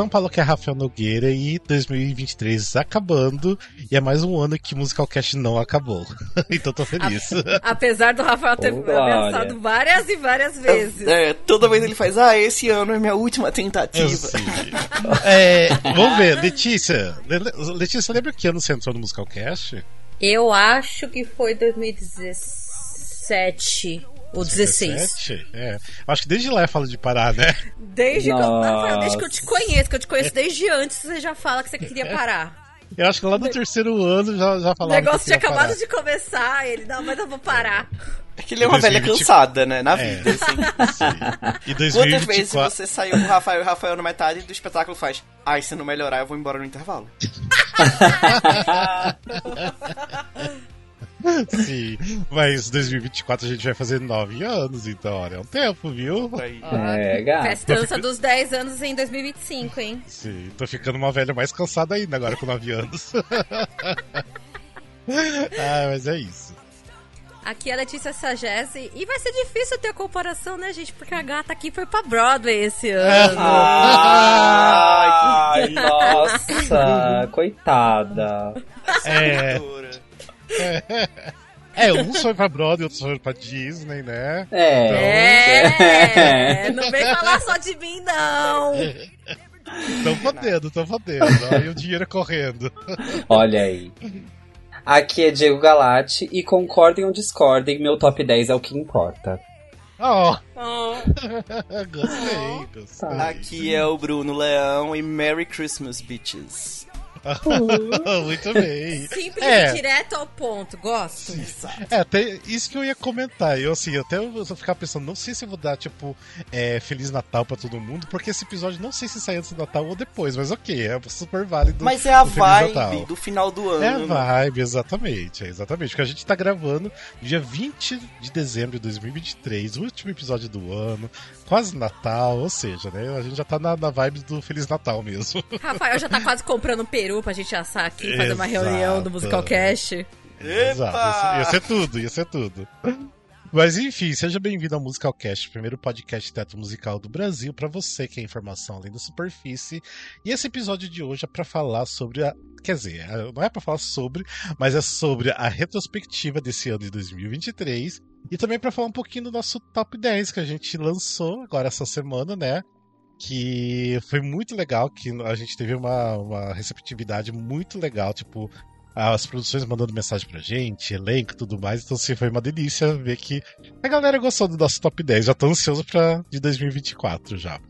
São Paulo que é Rafael Nogueira e 2023 acabando. E é mais um ano que Musical Cast não acabou. então tô feliz. A, apesar do Rafael ter oh, ameaçado várias e várias vezes. É, toda vez ele faz, ah, esse ano é minha última tentativa. é, vamos ver, Letícia. Letícia, lembra que ano você entrou no Musical Cast? Eu acho que foi 2017. Ou 16. 17? É. Acho que desde lá fala de parar, né? Desde que, eu, desde que eu te conheço, que eu te conheço desde antes, você já fala que você queria parar. Eu acho que lá no terceiro ano já, já falava. O negócio tinha acabado parar. de começar, ele, não, mas eu vou parar. É que ele é uma 2020... velha cansada, né? Na é. vida, assim. Sim. E 2024... Quantas vezes você saiu com o Rafael e o Rafael na metade do espetáculo faz? Ai, se não melhorar, eu vou embora no intervalo. Sim, mas 2024 a gente vai fazer 9 anos, então, olha, é um tempo, viu? É, gato. Festança dos 10 anos em 2025, hein? Sim, tô ficando uma velha mais cansada ainda agora com 9 anos. ah, mas é isso. Aqui é a Letícia Sagesse. E vai ser difícil ter a comparação, né, gente? Porque a gata aqui foi pra Broadway esse ano. Ai, nossa, coitada. É. É, um foi pra Broadway, outro foi pra Disney, né? É. Então, é, é. não vem falar só de mim, não. Tão fodendo, tão fodendo. Olha o dinheiro correndo. Olha aí. Aqui é Diego Galati e concordem ou discordem, meu top 10 é o que importa. Oh. oh. gostei, gostei. Aqui é o Bruno Leão e Merry Christmas, bitches. Muito bem. Simples é. e direto ao ponto, gosto. É, até isso que eu ia comentar. Eu assim, até eu vou ficar pensando, não sei se eu vou dar, tipo, é, Feliz Natal pra todo mundo, porque esse episódio não sei se sai antes do Natal ou depois, mas ok, é super válido. Mas é a vibe Natal. do final do ano. É a vibe, exatamente, é exatamente. Porque a gente tá gravando dia 20 de dezembro de 2023, o último episódio do ano, quase Natal, ou seja, né? A gente já tá na, na vibe do Feliz Natal mesmo. Rafael já tá quase comprando peru peru pra gente assar aqui, fazer uma reunião do Musical Cast. Exato, ia ser tudo, ia ser tudo. Mas enfim, seja bem-vindo ao Musical Cast, primeiro podcast teatro musical do Brasil, para você que é informação além da superfície. E esse episódio de hoje é para falar sobre a, quer dizer, é, não é para falar sobre, mas é sobre a retrospectiva desse ano de 2023 e também para falar um pouquinho do nosso top 10 que a gente lançou agora essa semana, né? Que foi muito legal, que a gente teve uma, uma receptividade muito legal, tipo, as produções mandando mensagem pra gente, elenco e tudo mais. Então, assim, foi uma delícia ver que a galera gostou do nosso top 10. Já tô ansioso pra de 2024 já.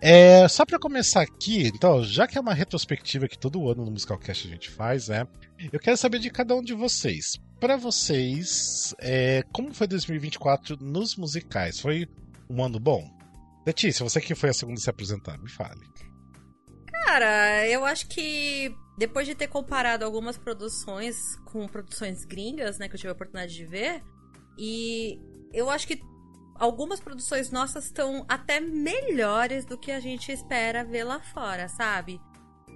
É, só para começar aqui, então, já que é uma retrospectiva que todo ano no Musicalcast a gente faz, né? Eu quero saber de cada um de vocês. Para vocês, é, como foi 2024 nos musicais? Foi um ano bom? Letícia, você que foi a segunda a se apresentar, me fale. Cara, eu acho que depois de ter comparado algumas produções com produções gringas, né, que eu tive a oportunidade de ver, e eu acho que algumas produções nossas estão até melhores do que a gente espera ver lá fora, sabe?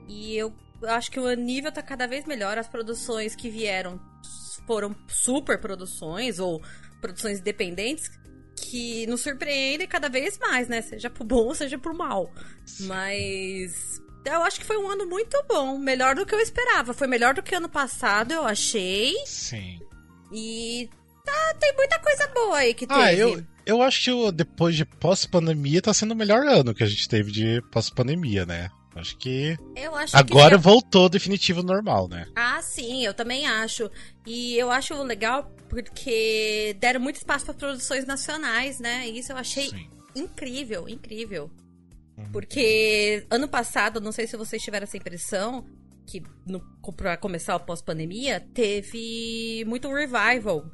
E eu acho que o nível tá cada vez melhor. As produções que vieram foram super produções ou produções independentes que nos surpreendem cada vez mais, né? Seja pro bom, seja pro mal. Mas eu acho que foi um ano muito bom, melhor do que eu esperava. Foi melhor do que ano passado, eu achei. Sim. E tá, tem muita coisa boa aí que ah, teve. Eu, eu acho que depois de pós-pandemia tá sendo o melhor ano que a gente teve de pós-pandemia, né? Acho que. Eu acho Agora que... voltou definitivo normal, né? Ah, sim, eu também acho. E eu acho legal porque deram muito espaço para produções nacionais, né? E isso eu achei sim. incrível, incrível. Uhum. Porque ano passado, não sei se vocês tiveram essa impressão, que no, pra começar o pós-pandemia, teve muito revival.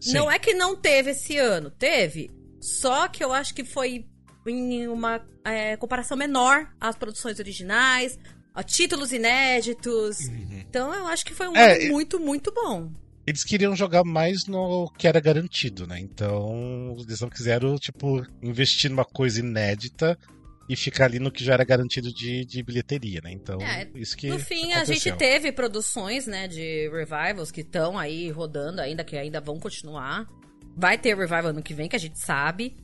Sim. Não é que não teve esse ano, teve. Só que eu acho que foi em uma é, comparação menor às produções originais, a títulos inéditos. Uhum. Então eu acho que foi um é, ano muito, muito bom. Eles queriam jogar mais no que era garantido, né? Então eles não quiseram, tipo, investir numa coisa inédita e ficar ali no que já era garantido de, de bilheteria, né? Então, é, isso que. No fim, aconteceu. a gente teve produções, né, de revivals que estão aí rodando ainda, que ainda vão continuar. Vai ter revival ano que vem, que a gente sabe.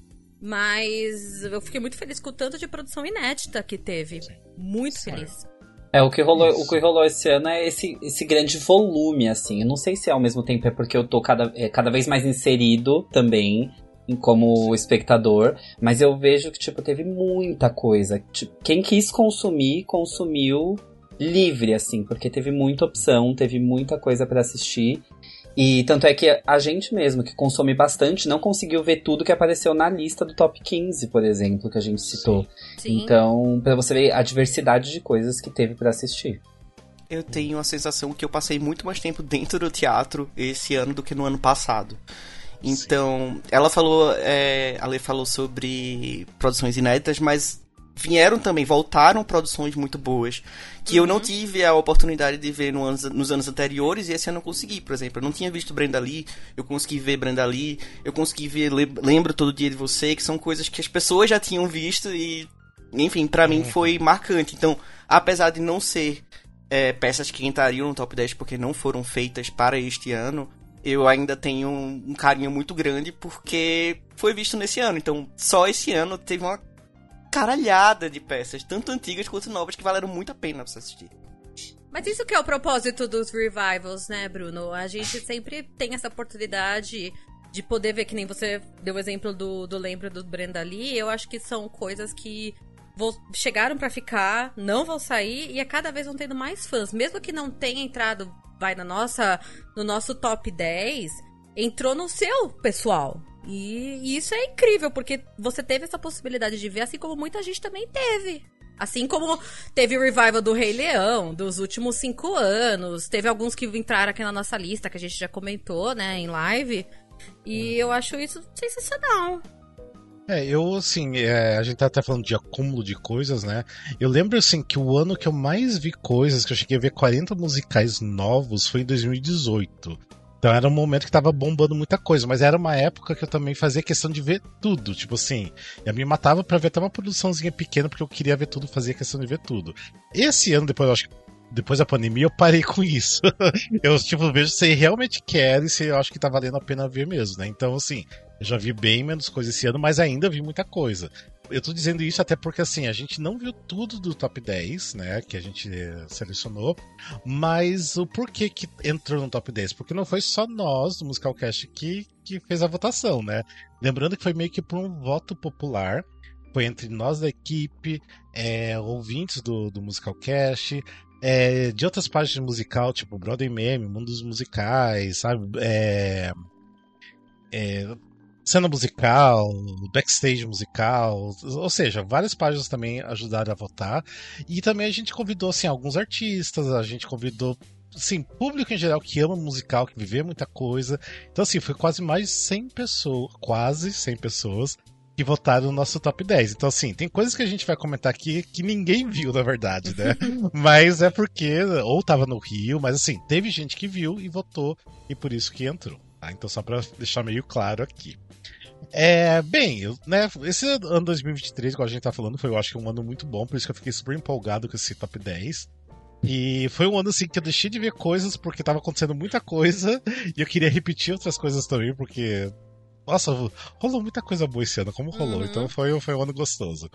Mas eu fiquei muito feliz com o tanto de produção inédita que teve. Muito Sim. feliz. É, o que rolou, Isso. o que rolou esse ano é esse, esse grande volume, assim. Eu não sei se ao mesmo tempo é porque eu tô cada, é, cada vez mais inserido também como espectador, mas eu vejo que, tipo, teve muita coisa. Tipo, quem quis consumir, consumiu livre, assim, porque teve muita opção, teve muita coisa pra assistir. E tanto é que a gente mesmo, que consome bastante, não conseguiu ver tudo que apareceu na lista do top 15, por exemplo, que a gente citou. Sim. Então, pra você ver a diversidade de coisas que teve pra assistir. Eu tenho a sensação que eu passei muito mais tempo dentro do teatro esse ano do que no ano passado. Então, ela falou, é, a Lê falou sobre produções inéditas, mas vieram também, voltaram produções muito boas, que eu não tive a oportunidade de ver no anos- nos anos anteriores e esse ano eu consegui, por exemplo. Eu não tinha visto Brenda Lee, eu consegui ver Brenda Lee, eu consegui ver Le- Lembro Todo Dia de Você, que são coisas que as pessoas já tinham visto e, enfim, pra mim foi marcante. Então, apesar de não ser é, peças que entrariam no top 10 porque não foram feitas para este ano, eu ainda tenho um, um carinho muito grande porque foi visto nesse ano. Então, só esse ano teve uma caralhada de peças, tanto antigas quanto novas, que valeram muito a pena você assistir. Mas isso que é o propósito dos revivals, né, Bruno? A gente sempre tem essa oportunidade de poder ver, que nem você deu o exemplo do, do Lembro do Brenda Lee. Eu acho que são coisas que chegaram pra ficar, não vão sair e a cada vez vão tendo mais fãs. Mesmo que não tenha entrado, vai na nossa, no nosso top 10, entrou no seu pessoal. E, e isso é incrível, porque você teve essa possibilidade de ver, assim como muita gente também teve. Assim como teve o revival do Rei Leão, dos últimos cinco anos. Teve alguns que entraram aqui na nossa lista, que a gente já comentou, né, em live. E eu acho isso sensacional. É, eu, assim, é, a gente tá até falando de acúmulo de coisas, né? Eu lembro, assim, que o ano que eu mais vi coisas, que eu cheguei a ver 40 musicais novos, foi em 2018. Então era um momento que tava bombando muita coisa, mas era uma época que eu também fazia questão de ver tudo. Tipo assim, eu me matava pra ver até uma produçãozinha pequena, porque eu queria ver tudo, fazia questão de ver tudo. Esse ano, depois, eu acho que depois da pandemia, eu parei com isso. eu, tipo, vejo se realmente quero e se eu acho que tá valendo a pena ver mesmo, né? Então, assim, eu já vi bem menos coisa esse ano, mas ainda vi muita coisa. Eu tô dizendo isso até porque, assim, a gente não viu tudo do top 10, né? Que a gente eh, selecionou. Mas o porquê que entrou no top 10? Porque não foi só nós do Musicalcast que, que fez a votação, né? Lembrando que foi meio que por um voto popular. Foi entre nós da equipe, é, ouvintes do, do Musicalcast, é, de outras páginas de musical, tipo Broadway Meme, Mundo dos Musicais, sabe? É, é, cena musical, backstage musical, ou seja, várias páginas também ajudaram a votar. E também a gente convidou assim, alguns artistas, a gente convidou assim, público em geral que ama musical, que viveu muita coisa. Então, assim, foi quase mais de 100 pessoas, quase 100 pessoas que votaram no nosso top 10. Então, assim, tem coisas que a gente vai comentar aqui que ninguém viu, na verdade, né? mas é porque, ou tava no Rio, mas assim, teve gente que viu e votou, e por isso que entrou. Tá? Então, só pra deixar meio claro aqui. É, bem, eu, né, esse ano 2023, igual a gente tá falando, foi eu acho que um ano muito bom, por isso que eu fiquei super empolgado com esse top 10. E foi um ano assim que eu deixei de ver coisas porque tava acontecendo muita coisa e eu queria repetir outras coisas também, porque. Nossa, rolou muita coisa boa esse ano, como rolou. Uhum. Então foi, foi um ano gostoso.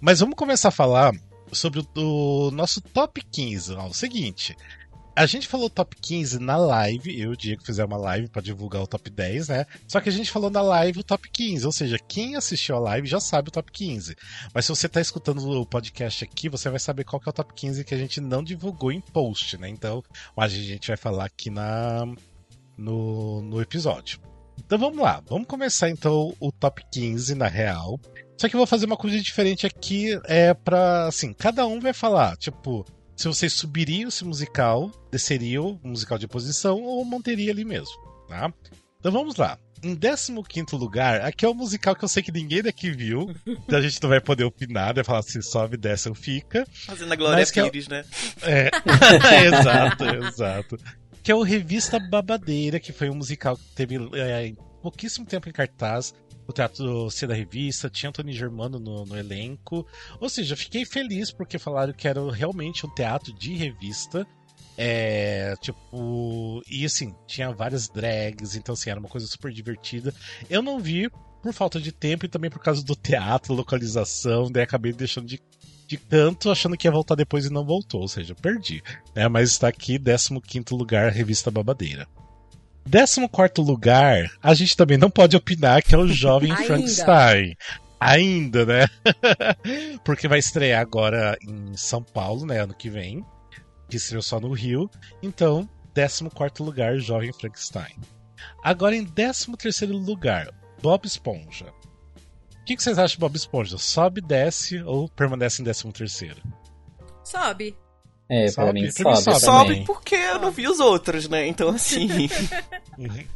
Mas vamos começar a falar sobre o, o nosso top 15. Ó, o seguinte. A gente falou top 15 na live, eu e o Diego fizemos uma live pra divulgar o top 10, né? Só que a gente falou na live o top 15, ou seja, quem assistiu a live já sabe o top 15. Mas se você tá escutando o podcast aqui, você vai saber qual que é o top 15 que a gente não divulgou em post, né? Então, a gente vai falar aqui na no, no episódio. Então vamos lá, vamos começar então o top 15 na real. Só que eu vou fazer uma coisa diferente aqui, é pra, assim, cada um vai falar, tipo, se vocês subiriam esse musical, desceriam o musical de posição ou manteria ali mesmo, tá? Então vamos lá. Em 15 lugar, aqui é o musical que eu sei que ninguém daqui viu, então a gente não vai poder opinar, vai falar se sobe, desce ou fica. Fazendo a Glória é- Pires, né? É, exato, exato. Que é o Revista Babadeira, que foi um musical que teve é, pouquíssimo tempo em cartaz. O Teatro C da Revista, tinha Tony Germano no, no elenco. Ou seja, fiquei feliz porque falaram que era realmente um teatro de revista. É, tipo, e assim, tinha várias drags, então assim, era uma coisa super divertida. Eu não vi por falta de tempo e também por causa do teatro, localização, daí acabei deixando de, de canto, achando que ia voltar depois e não voltou, ou seja, perdi. Né? Mas está aqui, 15 lugar, Revista Babadeira. 14 lugar, a gente também não pode opinar que é o Jovem. Frankenstein. Ainda, né? Porque vai estrear agora em São Paulo, né? Ano que vem. Que estreou só no Rio. Então, 14 lugar, Jovem Frankenstein. Agora em 13 lugar, Bob Esponja. O que, que vocês acham de Bob Esponja? Sobe, desce ou permanece em 13? Sobe. É, Sobe? pra mim Pra sobe, sobe. Sobe também. porque eu não vi os outros, né? Então, assim.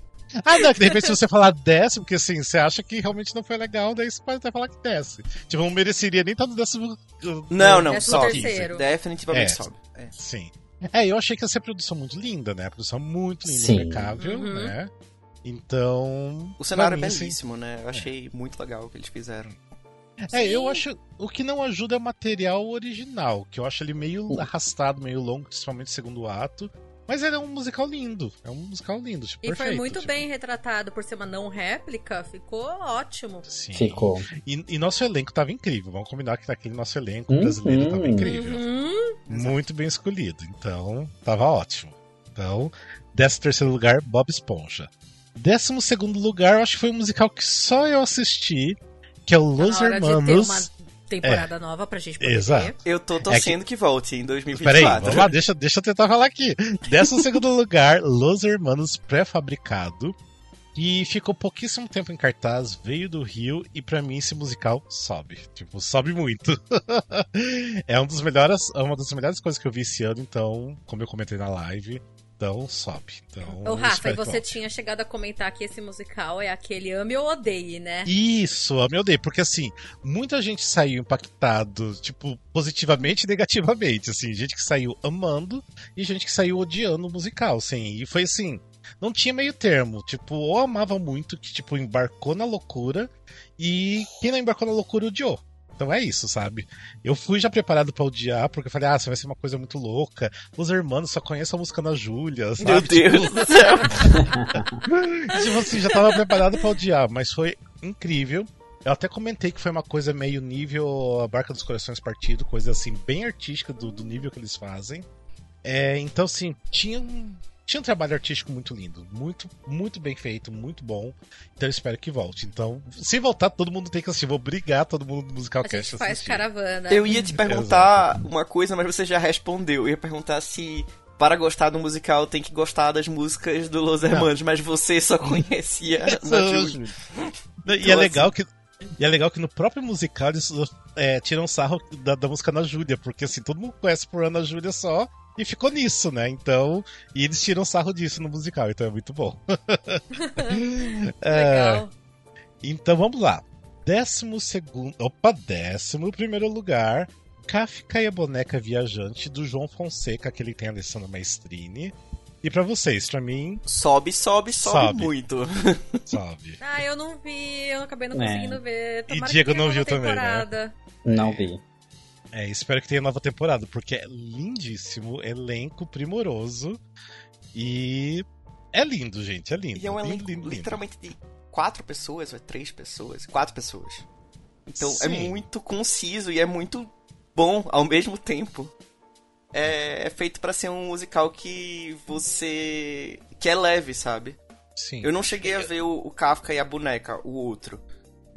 Ah, não, que de repente se você falar desce, porque assim, você acha que realmente não foi legal, daí você pode até falar que desce. Tipo, não mereceria nem estar no décimo. Não, não, Décimo sobe. terceiro. Definitivamente É. sobe. É. Sim. É, eu achei que ia ser produção muito linda, né? A produção muito linda, Sim. impecável, Uhum. né? Então. O cenário é mim, assim, belíssimo, né? Eu achei muito legal o que eles fizeram. É, eu Sim. acho. O que não ajuda é o material original, que eu acho ele meio arrastado, meio longo, principalmente o segundo ato. Mas ele é um musical lindo. É um musical lindo, tipo, E perfeito. foi muito tipo, bem retratado por ser uma não réplica, ficou ótimo. Sim. Ficou. E, e nosso elenco tava incrível. Vamos combinar que aquele nosso elenco Uhum. brasileiro tava incrível. Uhum. Muito bem escolhido. Então, tava ótimo. Então, 13 terceiro lugar, Bob Esponja. 12 segundo lugar, eu acho que foi um musical que só eu assisti, que é o Tá Los Hermanos. uma temporada nova pra gente poder Exato. ver. Eu tô torcendo que... volte em Peraí, 2024. vamos lá, deixa, deixa eu tentar falar aqui. Décimo segundo lugar, Los Hermanos Pré-Fabricado. E ficou pouquíssimo tempo em cartaz, veio do Rio e pra mim esse musical sobe. Tipo, sobe muito. é um dos melhores, é uma das melhores coisas que eu vi esse ano, então, como eu comentei na live, então sobe. Então, Ô, Rafa, e você tinha chegado a comentar que esse musical é aquele ame ou odeie, né? Isso, meu Deus, porque assim, muita gente saiu impactado, tipo, positivamente e negativamente, assim, gente que saiu amando e gente que saiu odiando o musical, assim, e foi assim, não tinha meio termo, tipo, ou amava muito, que tipo, embarcou na loucura, e quem não embarcou na loucura odiou. Então é isso, sabe? Eu fui já preparado pra odiar, porque eu falei, ah, isso vai ser uma coisa muito louca. Os irmãos só conhecem a música na Júlia, sabe? Meu Deus Tipo, do céu. tipo assim, já tava preparado pra odiar, mas foi incrível. Eu até comentei que foi uma coisa meio nível a Barca dos Corações Partido, coisa assim, bem artística do, do nível que eles fazem. É, então, assim, tinha um, tinha um trabalho artístico muito lindo, muito, muito bem feito, muito bom. Então eu espero que volte. Então, se voltar, todo mundo tem que assistir. Vou brigar todo mundo do Musical A Cast gente faz assistir. caravana. Eu ia te perguntar uma coisa, mas você já respondeu. Eu ia perguntar se para gostar do musical tem que gostar das músicas do Los Hermanos, mas você só conhecia Júlia. E é Então, legal que. E é legal que no próprio musical eles é, tiram sarro da, da música Ana Júlia, porque assim, todo mundo conhece por Ana Júlia só e ficou nisso, né? Então. E eles tiram sarro disso no musical, então é muito bom. É, Legal. então vamos lá. Décimo segundo. Opa, décimo primeiro lugar. Kafka e a Boneca Viajante, do João Fonseca, que ele tem a Alessandra Maestrini. E pra vocês, pra mim, Sobe, sobe, sobe, Sobe. muito. sabe. Ah, eu não vi, eu acabei não É. conseguindo ver. Tomara Diego que tenha não viu também, né? Não vi. É, espero que tenha nova temporada, porque é lindíssimo, elenco primoroso e é lindo, gente, é lindo. E é um lindo, elenco lindo, lindo. literalmente de quatro pessoas, ou é três pessoas? Quatro pessoas. Então é Sim. muito conciso e é muito bom ao mesmo tempo. É, é feito pra ser um musical que você. que é leve, sabe? Sim. Eu não cheguei a ver o, o Kafka e a boneca, o outro.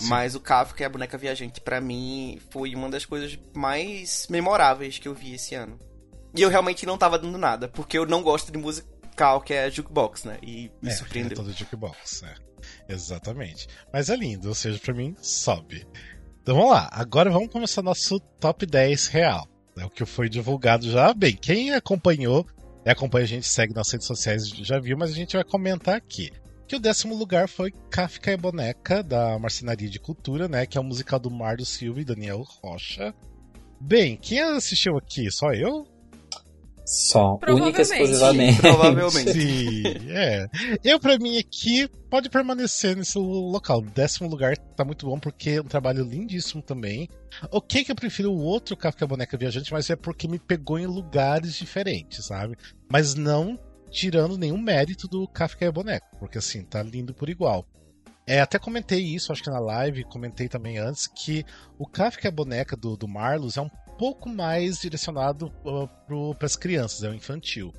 Sim. Mas o Kafka e a boneca viajante, pra mim, foi uma das coisas mais memoráveis que eu vi esse ano. E eu realmente não tava dando nada, porque eu não gosto de musical que é jukebox, né? E me É, é surpreendeu. todo jukebox, é. Exatamente. Mas é lindo, ou seja, pra mim, sobe. Então vamos lá, agora vamos começar nosso top 10 real. É o que foi divulgado já. Bem, quem acompanhou, e acompanha a gente, segue nas redes sociais, já viu, mas a gente vai comentar aqui. Que o décimo lugar foi Kafka e Boneca, da Marcenaria de Cultura, né? Que é um musical do Mário Silva e Daniel Rocha. Bem, quem assistiu aqui? Só eu? Só. Única e Provavelmente. exclusivamente. Provavelmente. Sim, é. Eu, pra mim, aqui, pode permanecer nesse local. Décimo lugar tá muito bom, porque é um trabalho lindíssimo também. Ok que eu prefiro o outro Kafka Boneca Viajante, mas é porque me pegou em lugares diferentes, sabe? Mas não tirando nenhum mérito do Kafka a Boneca, porque assim, tá lindo por igual. É, até comentei isso, acho que na live, comentei também antes, que o Kafka a boneca do, do Marlos é um pouco mais direcionado uh, para as crianças, é o infantil.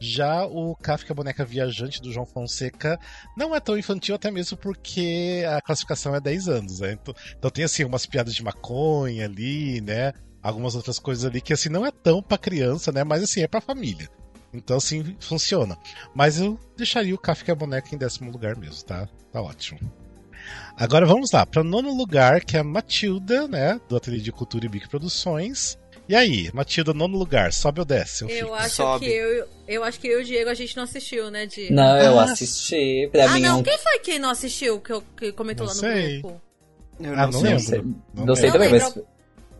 Já o Kafka Boneca Viajante do João Fonseca não é tão infantil, até mesmo porque a classificação é 10 anos, né? Então, então tem assim umas piadas de maconha ali, né? Algumas outras coisas ali que assim não é tão para criança, né? Mas assim é para família. Então assim funciona. Mas eu deixaria o Kafka Boneca em décimo lugar mesmo, tá? Tá ótimo. Agora vamos lá, para nono lugar, que é a Matilda, né? Do Ateliê de Cultura e Bic Produções. E aí, Matilda, nono lugar, sobe ou desce? Eu, eu acho sobe. que eu, eu acho que eu e o Diego a gente não assistiu, né, Diego? Não, eu ah. assisti. Pra ah, mim não, é quem foi que não assistiu, que, eu, que comentou não lá no sei. grupo? Eu não, ah, não lembro. Não, não, não sei também, mas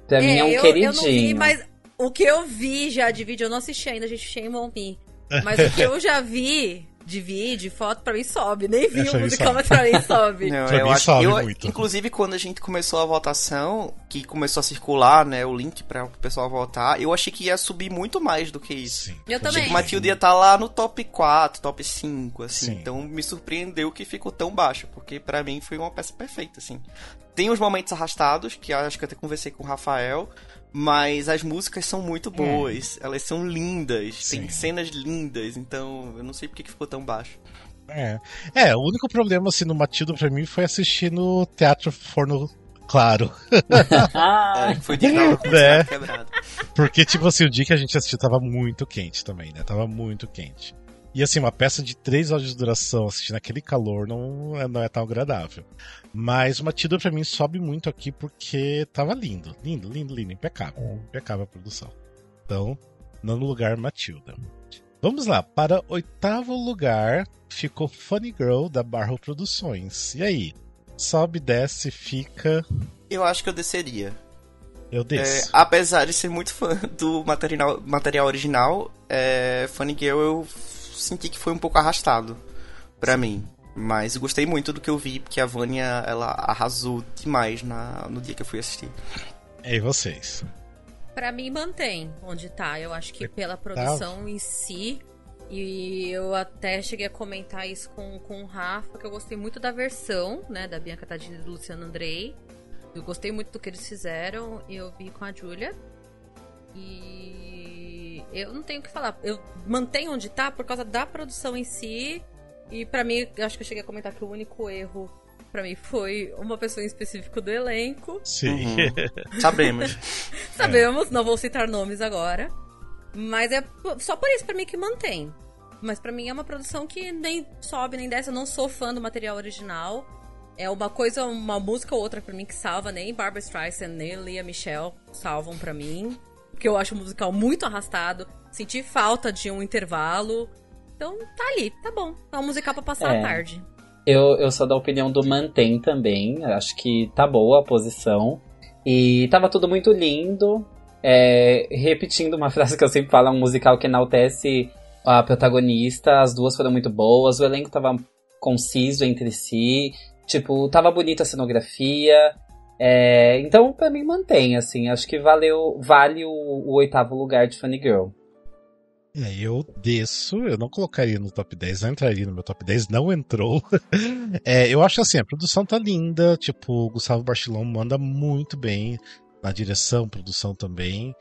pra é, mim é um eu, queridinho. Eu não vi, mas o que eu vi já de vídeo, eu não assisti ainda, a gente shame on me. Mas o que eu já vi de vídeo, foto, pra mim sobe. Nem vi o musical, mas pra mim sobe. Não, pra eu mim acho, sobe eu, muito. Inclusive, quando a gente começou a votação, que começou a circular, né, o link para o pessoal votar, eu achei que ia subir muito mais do que isso. Sim. Eu também. Achei que Matilda ia estar tá lá no top 4, top 5, assim. Sim. Então me surpreendeu que ficou tão baixo, porque para mim foi uma peça perfeita, assim. Tem os momentos arrastados, que acho que eu até conversei com o Rafael, mas as músicas são muito boas, elas são lindas, Sim. tem cenas lindas, então eu não sei porque que ficou tão baixo. É. é, o único problema assim no Matilda pra mim foi assistir no Teatro Forno Claro. é, foi de novo, é. Porque, tipo assim, o dia que a gente assistiu tava muito quente também, né? Tava muito quente. E assim, uma peça de três horas de duração assistindo aquele calor não é, não é tão agradável. Mas o Matilda pra mim sobe muito aqui porque tava lindo. Lindo, lindo, lindo. Impecável. É. Impecável a produção. Então, nono lugar, Matilda. Vamos lá, para oitavo lugar ficou Funny Girl da Barro Produções. E aí? Sobe, desce, fica. Eu acho que eu desceria. Eu desço. É, apesar de ser muito fã do material, material original, é, Funny Girl eu senti que foi um pouco arrastado para mim. Mas gostei muito do que eu vi, porque a Vânia, ela arrasou demais na, no dia que eu fui assistir. E vocês? Para mim, mantém onde tá. Eu acho que pela produção tá. em si. E eu até cheguei a comentar isso com, com o Rafa, que eu gostei muito da versão, né, da Bianca Tadini e do Luciano Andrei. Eu gostei muito do que eles fizeram. E eu vi com a Julia. E eu não tenho o que falar. Eu mantenho onde tá por causa da produção em si e para mim, acho que eu cheguei a comentar que o único erro para mim foi uma pessoa em específico do elenco. Sim. Uhum. Sabemos. Sabemos, não vou citar nomes agora. Mas é só por isso para mim que mantém. Mas para mim é uma produção que nem sobe nem desce. Eu não sou fã do material original. É uma coisa, uma música ou outra para mim que salva. Nem Barbara Streisand, nem Lia Michelle salvam para mim. Porque eu acho o musical muito arrastado. Senti falta de um intervalo. Então tá ali, tá bom. É um musical pra passar é. a tarde. Eu, eu sou da opinião do mantém também. Acho que tá boa a posição. E tava tudo muito lindo. É, repetindo uma frase que eu sempre falo, é um musical que enaltece a protagonista. As duas foram muito boas. O elenco tava conciso entre si. Tipo, tava bonita a cenografia. É, então, para mim, mantém, assim. Acho que valeu, vale o, o oitavo lugar de Funny Girl. É, eu desço, eu não colocaria no top 10, não entraria no meu top 10, não entrou. é, eu acho assim, a produção tá linda, tipo, o Gustavo Barcelon manda muito bem na direção, produção também.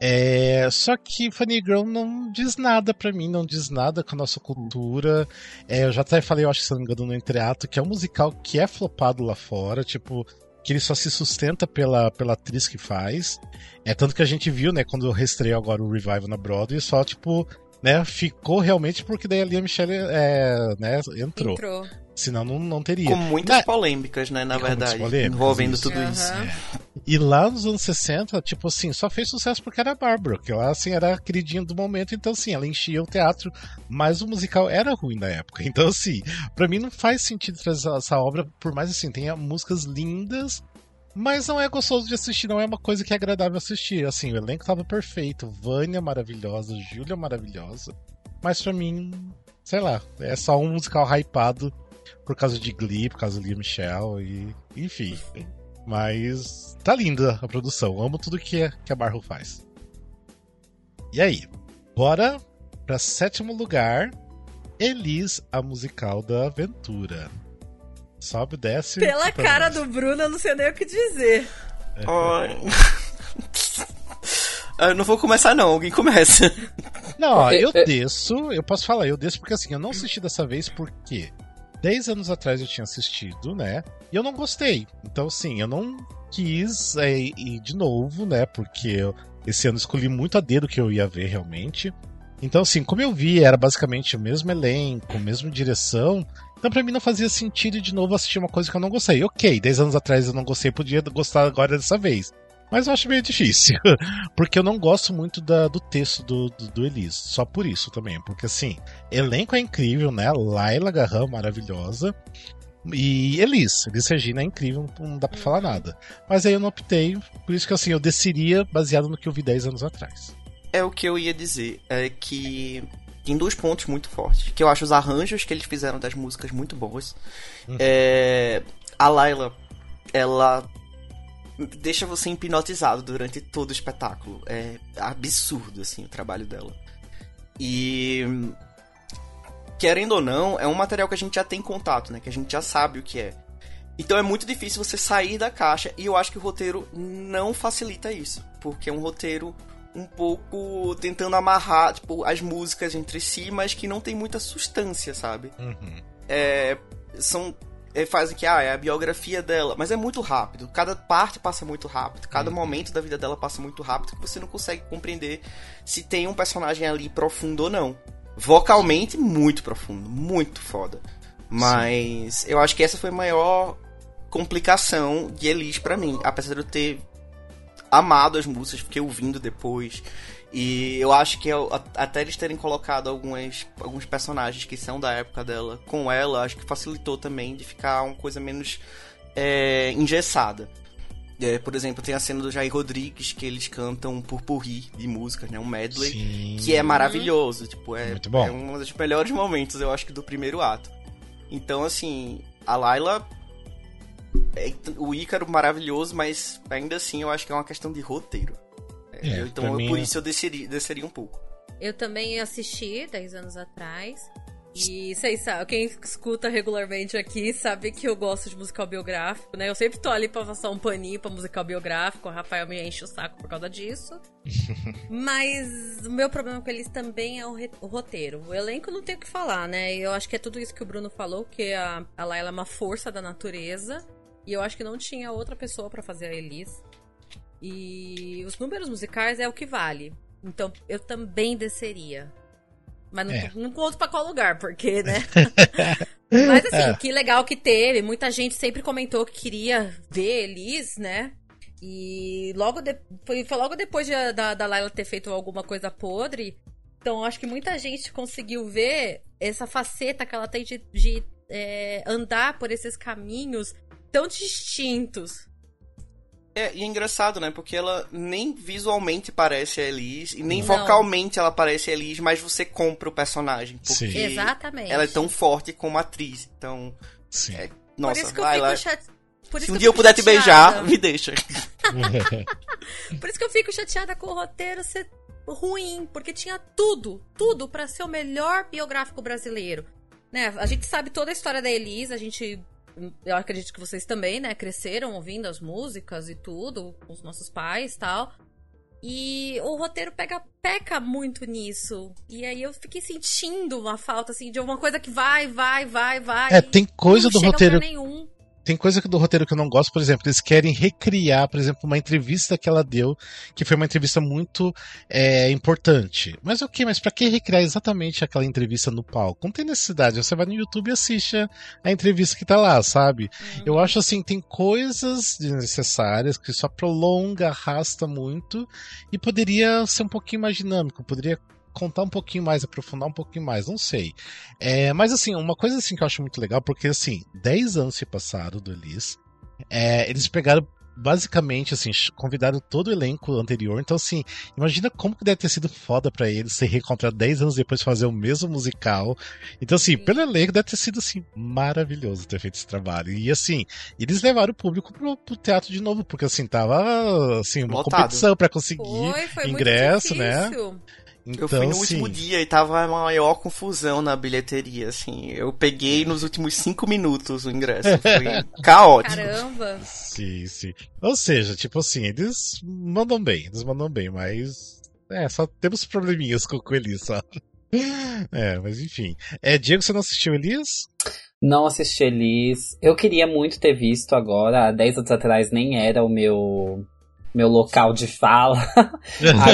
É, só que Funny Girl não diz nada para mim, não diz nada com a nossa cultura. É, eu já até falei, eu acho que se não me engano, no Entreato, que é um musical que é flopado lá fora, tipo, que ele só se sustenta pela, pela atriz que faz. É tanto que a gente viu, né, quando reestreou agora o Revival na Broadway, só, tipo, né, ficou realmente porque daí ali a Michelle é, né, entrou. Entrou. Senão não, não teria. Com muitas Mas, polêmicas, né, na verdade. Envolvendo isso. tudo uhum. isso. É. E lá nos anos 60, tipo assim, só fez sucesso porque era a Bárbara, que ela, assim, era a queridinha do momento, então, assim, ela enchia o teatro, mas o musical era ruim na época. Então, assim, para mim não faz sentido trazer essa obra, por mais, assim, tenha músicas lindas, mas não é gostoso de assistir, não é uma coisa que é agradável assistir. Assim, o elenco tava perfeito, Vânia maravilhosa, Júlia maravilhosa. Mas para mim, sei lá, é só um musical hypado por causa de Glee, por causa de Lia Michelle e enfim. Mas tá linda a produção, amo tudo que, que a Barro faz. E aí, bora para sétimo lugar, Elis, a musical da aventura. Sobe, desce. Pela cara do Bruno, eu não sei nem o que dizer. Ai. Eu não vou começar, não. Alguém começa. Não, ó, eu desço, eu posso falar, eu desço porque assim, eu não assisti dessa vez porque 10 anos atrás eu tinha assistido, né? E eu não gostei. Então, sim, eu não quis é, ir de novo, né? Porque eu, esse ano escolhi muito a dedo que eu ia ver realmente. Então, assim, como eu vi, era basicamente o mesmo elenco, a mesma direção. Então, pra mim, não fazia sentido de novo assistir uma coisa que eu não gostei. Ok, 10 anos atrás eu não gostei, podia gostar agora dessa vez. Mas eu acho meio difícil. Porque eu não gosto muito da, do texto do, do, do Elise. Só por isso também. Porque, assim, elenco é incrível, né? Laila Garram, maravilhosa. E Elis, Elis Regina é incrível, não dá pra falar nada. Mas aí eu não optei, por isso que assim, eu decidiria baseado no que eu vi 10 anos atrás. É o que eu ia dizer, é que tem dois pontos muito fortes. Que eu acho os arranjos que eles fizeram das músicas muito boas. Uhum. É, a Laila, ela deixa você hipnotizado durante todo o espetáculo. É absurdo, assim, o trabalho dela. E. Querendo ou não, é um material que a gente já tem contato, né? Que a gente já sabe o que é. Então é muito difícil você sair da caixa e eu acho que o roteiro não facilita isso. Porque é um roteiro um pouco tentando amarrar tipo, as músicas entre si, mas que não tem muita substância, sabe? Uhum. É, são é, fazem que ah, é a biografia dela, mas é muito rápido. Cada parte passa muito rápido, cada uhum. momento da vida dela passa muito rápido que você não consegue compreender se tem um personagem ali profundo ou não. Vocalmente, muito profundo, muito foda. Mas Sim. eu acho que essa foi a maior complicação de Elise para mim, apesar de eu ter amado as músicas, fiquei ouvindo depois. E eu acho que eu, até eles terem colocado algumas, alguns personagens que são da época dela com ela, acho que facilitou também de ficar uma coisa menos é, engessada. É, por exemplo, tem a cena do Jair Rodrigues que eles cantam um purpurri de músicas, né? Um medley, Sim. que é maravilhoso. Tipo, é, é um dos melhores momentos, eu acho que, do primeiro ato. Então, assim, a Laila. É, o Ícaro maravilhoso, mas ainda assim eu acho que é uma questão de roteiro. É, então eu, por isso eu desceria, desceria um pouco. Eu também assisti 10 anos atrás. E vocês sabem, quem escuta regularmente aqui sabe que eu gosto de musical biográfico, né? Eu sempre tô ali pra passar um paninho pra musical biográfico, o Rafael me enche o saco por causa disso. Mas o meu problema com eles também é o, o, roteiro. O elenco não tem o que falar, né? Eu acho que é tudo isso que o Bruno falou, que a, a Laila é uma força da natureza. E eu acho que não tinha outra pessoa para fazer a Elise. E os números musicais é o que vale. Então eu também desceria. Mas não, é. não conto pra qual lugar, porque, né? Mas assim, é. que legal que teve. Muita gente sempre comentou que queria ver Elis, né? E logo de... foi, foi logo depois de, da, da Laila ter feito alguma coisa podre. Então acho que muita gente conseguiu ver essa faceta que ela tem de, de é, andar por esses caminhos tão distintos. É, e é engraçado, né? Porque ela nem visualmente parece a Elise, e nem não. vocalmente ela parece a Elise, mas você compra o personagem. Porque Sim. Exatamente. ela é tão forte como atriz. Então. Sim. É, nossa, Por isso que eu fico chateada. Se um dia eu puder chateada. te beijar, me deixa. Por isso que eu fico chateada com o roteiro ser ruim, porque tinha tudo, tudo para ser o melhor biográfico brasileiro. Né? A gente sabe toda a história da Elise, a gente eu acredito que vocês também, né, cresceram ouvindo as músicas e tudo, com os nossos pais tal. E o roteiro pega, peca muito nisso. E aí eu fiquei sentindo uma falta, assim, de alguma coisa que vai, vai, vai, vai. É, tem coisa do roteiro. Nenhum tem coisa do roteiro que eu não gosto, por exemplo, eles querem recriar, por exemplo, uma entrevista que ela deu, que foi uma entrevista muito é, importante. Mas o que? Mas para que recriar exatamente aquela entrevista no palco? Não tem necessidade. Você vai no YouTube e assiste a, a entrevista que tá lá, sabe? Uhum. Eu acho assim, tem coisas desnecessárias que só prolonga, arrasta muito e poderia ser um pouquinho mais dinâmico, poderia contar um pouquinho mais, aprofundar um pouquinho mais, não sei. É, mas assim, uma coisa assim que eu acho muito legal, porque assim, 10 anos se passaram do Elis, é, eles pegaram basicamente, assim, convidaram todo o elenco anterior. Então, assim, imagina como que deve ter sido foda para eles se reencontrar 10 anos depois fazer o mesmo musical. Então, assim, pelo elenco deve ter sido, assim, maravilhoso ter feito esse trabalho. E, assim, eles levaram o público pro, pro teatro de novo, porque, assim, tava, assim, uma Lotado. competição para conseguir foi, foi ingresso, né? Então, eu fui no sim. último dia e tava a maior confusão na bilheteria, assim. Eu peguei nos últimos cinco minutos o ingresso. Foi caótico. Caramba. Sim, sim. Ou seja, tipo assim, eles mandam bem, eles mandam bem, mas. É, só temos probleminhas com, com Elias, só. É, mas enfim. É, Diego, você não assistiu Elias? Não assisti Elis. Eu queria muito ter visto agora. Há 10 anos atrás nem era o meu meu local de fala.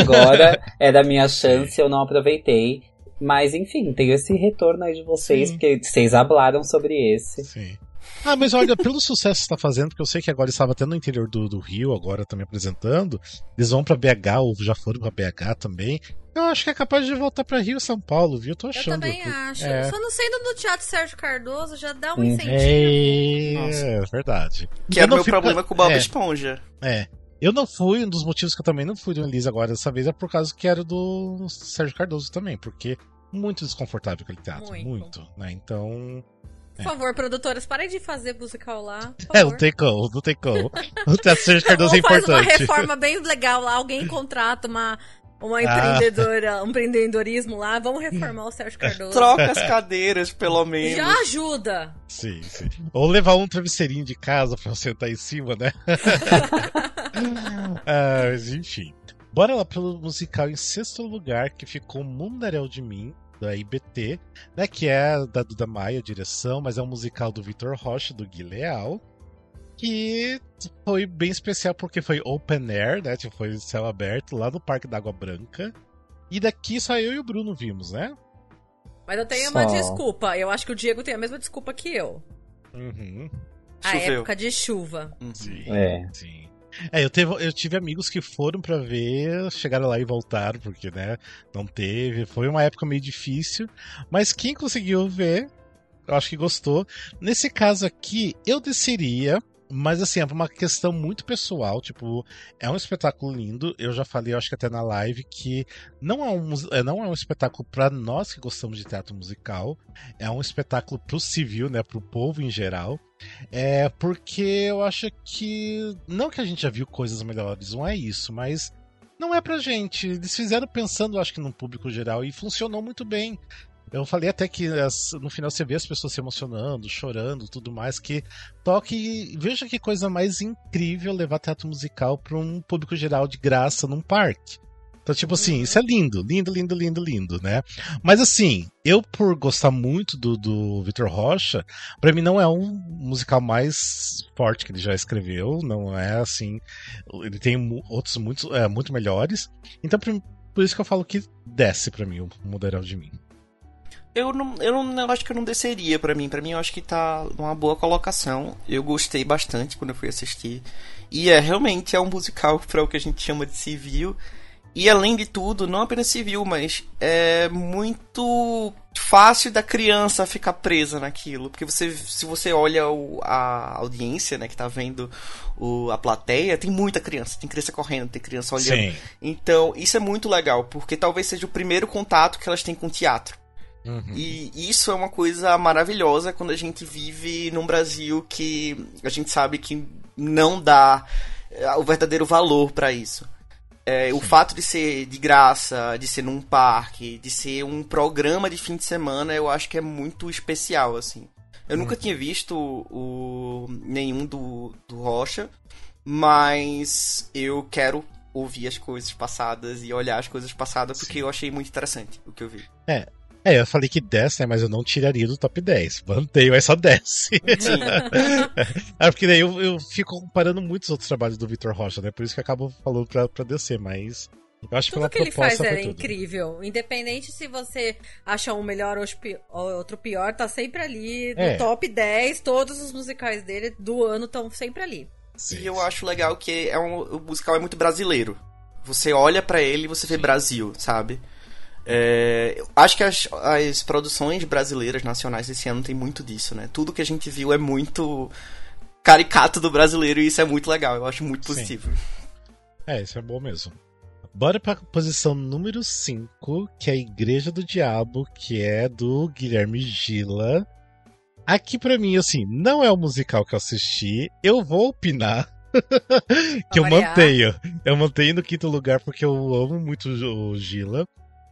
agora era a minha chance, eu não aproveitei. Mas enfim, tem esse retorno aí de vocês, Sim. porque vocês hablaram sobre esse. Sim. Ah, mas olha, pelo sucesso que está fazendo, porque eu sei que agora estava até no interior do, do Rio, agora também apresentando, eles vão pra BH, ou já foram pra BH também. Eu acho que é capaz de voltar pra Rio e São Paulo, viu? Tô Eu achando. também acho. É. Só não sendo no Teatro Sérgio Cardoso já dá um Hum. incentivo. Nossa. É, verdade. Que Eu era o meu fui problema com o Bob é. Esponja. É. Eu não fui, um dos motivos que eu também não fui do Elise agora dessa vez é por causa que era do Sérgio Cardoso também, porque muito desconfortável aquele teatro. Muito. Muito, né? Então. Por favor, produtoras, parem de fazer musical lá. É, não tem como, não tem como. O teatro Sérgio Cardoso é Ou faz uma importante. reforma bem legal lá, alguém contrata uma, uma Ah. empreendedora, um empreendedorismo lá, vamos reformar o Sérgio Cardoso. Troca as cadeiras, pelo menos. Já ajuda. Sim, sim. Ou levar um travesseirinho de casa pra você sentar em cima, né? ah, mas enfim. Bora lá pelo musical em sexto lugar, que ficou Mundaréu de Mim, da IBT, né? Que é da Duda Maia, direção, mas é um musical do Vitor Rocha, do Gui Leal. Que foi bem especial porque foi open air, né? Tipo, foi céu aberto lá no Parque da Água Branca. E daqui só eu e o Bruno vimos, né? Mas eu tenho uma Só. desculpa. Eu acho que o Diego tem a mesma desculpa que eu. Uhum. A Choveu. época de chuva. Uhum. Sim. É. Sim. É, eu, teve, eu tive amigos que foram pra ver, chegaram lá e voltaram, porque, né, não teve. Foi uma época meio difícil, mas quem conseguiu ver, eu acho que gostou. Nesse caso aqui, eu desceria, mas assim, é uma questão muito pessoal, tipo, é um espetáculo lindo. Eu já falei, eu acho que até na live, que não é um, é, não é um espetáculo pra nós que gostamos de teatro musical, é um espetáculo pro civil, né, pro povo em geral. É porque eu acho que. Não que a gente já viu coisas melhores, não é isso, mas não é pra gente. Eles fizeram pensando, acho que, num público geral e funcionou muito bem. Eu falei até que as- no final você vê as pessoas se emocionando, chorando, tudo mais, que toque. Veja que coisa mais incrível levar teatro musical pra um público geral de graça num parque. Então, tipo assim, Uhum. isso é lindo, lindo, lindo, lindo, lindo, né? Mas assim, eu por gostar muito do, do Vitor Rocha, Pra mim não é um musical mais forte que ele já escreveu, não é assim. Ele tem outros muito, é, muito melhores. Então por, por isso que eu falo que desce pra mim o Moderal de mim. Eu não, eu não eu acho que eu não desceria pra mim. Pra mim, eu acho que tá numa boa colocação. Eu gostei bastante quando eu fui assistir. E é realmente é um musical para o que a gente chama de civil. E além de tudo, não apenas civil, mas é muito fácil da criança ficar presa naquilo. Porque você, se você olha o- a audiência, né, que tá vendo o, a plateia, tem muita criança. Tem criança correndo, tem criança olhando. Sim. Então, isso é muito legal, porque talvez seja o primeiro contato que elas têm com o teatro. Uhum. E isso é uma coisa maravilhosa quando a gente vive num Brasil que a gente sabe que não dá eh, o verdadeiro valor pra isso. É, o fato de ser de graça, de ser num parque, de ser um programa de fim de semana, eu acho que é muito especial, assim. Eu nunca tinha visto o, nenhum do, do Rocha, mas eu quero ouvir as coisas passadas e olhar as coisas passadas porque Sim. eu achei muito interessante o que eu vi. É, eu falei que desce, né, mas eu não tiraria do top 10. Mantenho, mas só desce. Sim. é porque daí eu, eu fico comparando muitos outros trabalhos do Vitor Rocha, né? Por isso que eu acabo falando pra, pra descer, mas. Eu acho que Tudo que ele faz é incrível. Independente se você acha um melhor ou outro pior, tá sempre ali no É. top 10. Todos os musicais dele do ano estão sempre ali. Sim, E eu acho legal que é um, o musical é muito brasileiro. Você olha pra ele e você vê Brasil, sabe? É, eu acho que as, as produções brasileiras nacionais esse ano tem muito disso, né? Tudo que a gente viu é muito caricato do brasileiro e isso é muito legal. Eu acho muito Sim. positivo. É, isso é bom mesmo. Bora pra posição número 5, que é a Igreja do Diabo, que é do Guilherme Gila. Aqui pra mim, assim, não é o musical que eu assisti. Eu vou opinar. que eu mantenho. Eu mantenho no quinto lugar porque eu amo muito o Gila.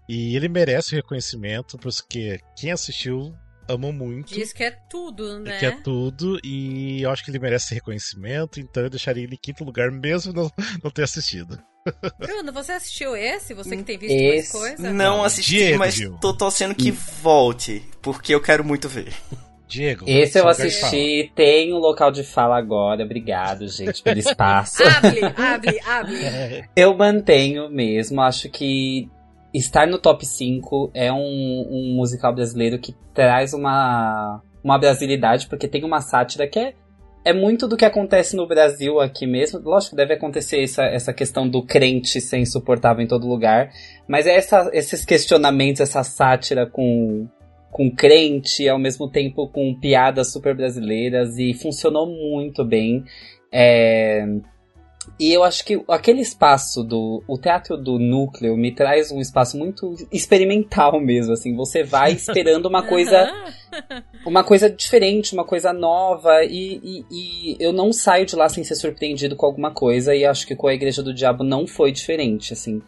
E ele merece o reconhecimento, porque quem assistiu ama muito. Diz que é tudo, né? Que é tudo, e eu acho que ele merece reconhecimento, então eu deixaria ele em quinto lugar, mesmo não, não ter assistido. Bruno, você assistiu esse? Você que tem visto Esse- mais coisa? Não assisti, Diego mas viu. tô torcendo que volte, porque eu quero muito ver. Diego. Esse eu assisti, tem um local de fala agora. Obrigado, gente, pelo espaço. Hable, hable. fala. Eu mantenho mesmo, acho que estar no top 5 é um, um musical brasileiro que traz uma, uma brasilidade, porque tem uma sátira que é, é muito do que acontece no Brasil aqui mesmo. Lógico deve acontecer essa, essa questão do crente ser insuportável em todo lugar, mas é essa, esses questionamentos, essa sátira com, com crente, ao mesmo tempo com piadas super brasileiras, e funcionou muito bem. É, e eu acho que aquele espaço do. O teatro do núcleo me traz um espaço muito experimental mesmo, assim. Você vai esperando uma coisa. Uma coisa diferente, uma coisa nova. E, e, e eu não saio de lá sem ser surpreendido com alguma coisa. E acho que com a Igreja do Diabo não foi diferente, assim.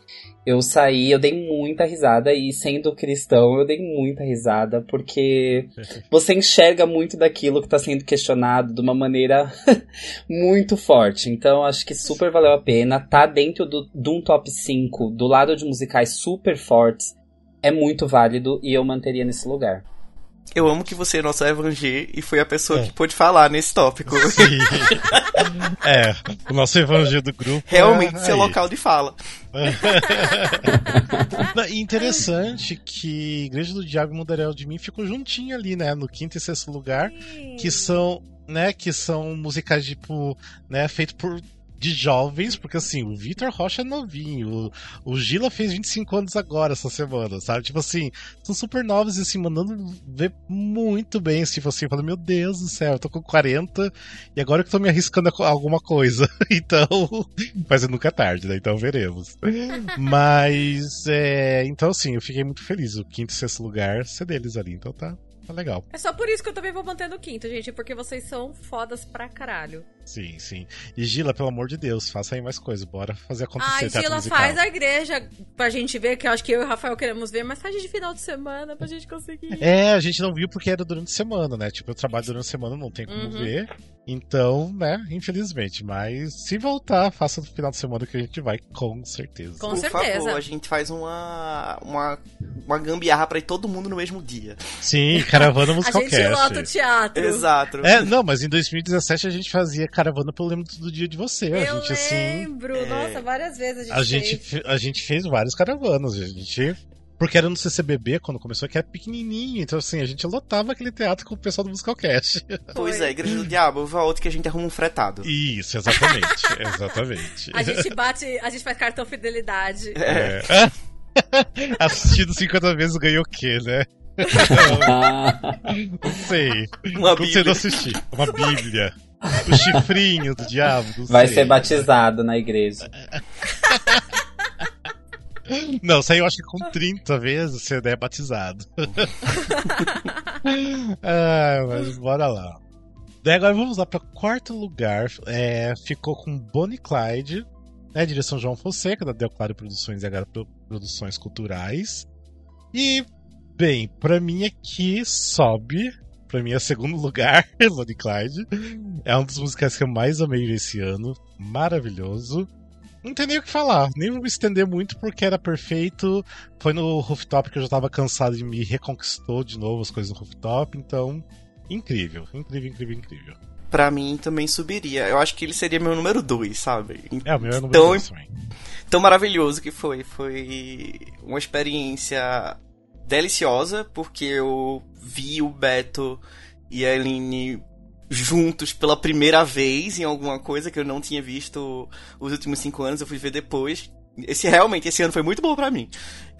Eu saí, eu dei muita risada. E sendo cristão, eu dei muita risada. Porque você enxerga muito daquilo que tá sendo questionado de uma maneira muito forte. Então, acho que super valeu a pena. Tá dentro do, de um top 5, do lado de musicais super fortes. É muito válido e eu manteria nesse lugar. Eu amo que você é nosso evangelho e foi a pessoa É. que pôde falar nesse tópico. É, o nosso evangelho do grupo. Realmente, é seu aí. local de fala. E interessante que Igreja do Diabo e Mundaréu de Mim ficou juntinho ali, né? No quinto e sexto lugar, que são, né, que são musicais, tipo, né, feito por de jovens, porque assim, o Vitor Rocha é novinho, o, o Gila fez 25 anos agora, essa semana, sabe? Tipo assim, são super novos e assim, mandando ver muito bem, assim, tipo assim, falando, meu Deus do céu, eu tô com 40 e agora que tô me arriscando a alguma coisa. Então, mas nunca é tarde, né? Então veremos. Mas, é, então assim, eu fiquei muito feliz. O quinto e sexto lugar ser deles ali, então tá, tá legal. É só por isso que eu também vou manter no quinto, gente, porque vocês são fodas pra caralho. Sim, sim. E Gila, pelo amor de Deus, faça aí mais coisas. Bora fazer acontecer Ai, teatro Gila, musical. faz a igreja pra gente ver, que eu acho que eu e o Rafael queremos ver, mas faz de final de semana pra gente conseguir. É, a gente não viu porque era durante a semana, né? Tipo, eu trabalho durante a semana, não tem como Uhum. ver. Então, né, infelizmente. Mas se voltar, faça no final de semana que a gente vai, com certeza. Com Por certeza. favor, a gente faz uma, uma, uma gambiarra pra ir todo mundo no mesmo dia. Sim, caravana A musical gente lota o teatro. Exato. É, não, mas em 2017 a gente fazia caravana pelo lembro do dia de você. A Eu gente, assim. lembro, é, nossa, várias vezes a gente, A gente, fez. fe- a gente fez várias caravanas. A gente. Porque era no CCBB quando começou, que era pequenininho. Então, assim, a gente lotava aquele teatro com o pessoal do Musicalcast. Pois é, Igreja do Diabo, volte que a gente arruma um fretado. Isso, exatamente. exatamente. A gente bate, a gente faz cartão fidelidade. É. Assistido 50 vezes ganhou o quê, né? Não sei. Uma Não sei bíblia. não assistir. Uma bíblia. O chifrinho do diabo. Vai sei. ser batizado na igreja. Não, isso aí eu acho que com 30 vezes você é batizado. ah, mas bora lá. Daí agora vamos lá para quarto lugar. É, ficou com Bonnie Clyde, né, direção João Fonseca, da Del Claro Produções e Pro- Produções Culturais. E, bem, pra mim aqui sobe. Pra mim é segundo lugar, Bonnie Clyde. É um dos musicais que eu mais amei esse ano. Maravilhoso. Não tem nem o que falar, nem vou me estender muito porque era perfeito. Foi no rooftop que eu já tava cansado e me reconquistou de novo as coisas no rooftop, então. Incrível, incrível, incrível, incrível. Pra mim também subiria. Eu acho que ele seria meu número 2, sabe? É, o meu é Tão, dois também. tão maravilhoso que foi. Foi uma experiência deliciosa, porque eu vi o Beto e a Eline juntos pela primeira vez em alguma coisa que eu não tinha visto os últimos cinco anos, eu fui ver depois. Esse realmente, esse ano foi muito bom pra mim.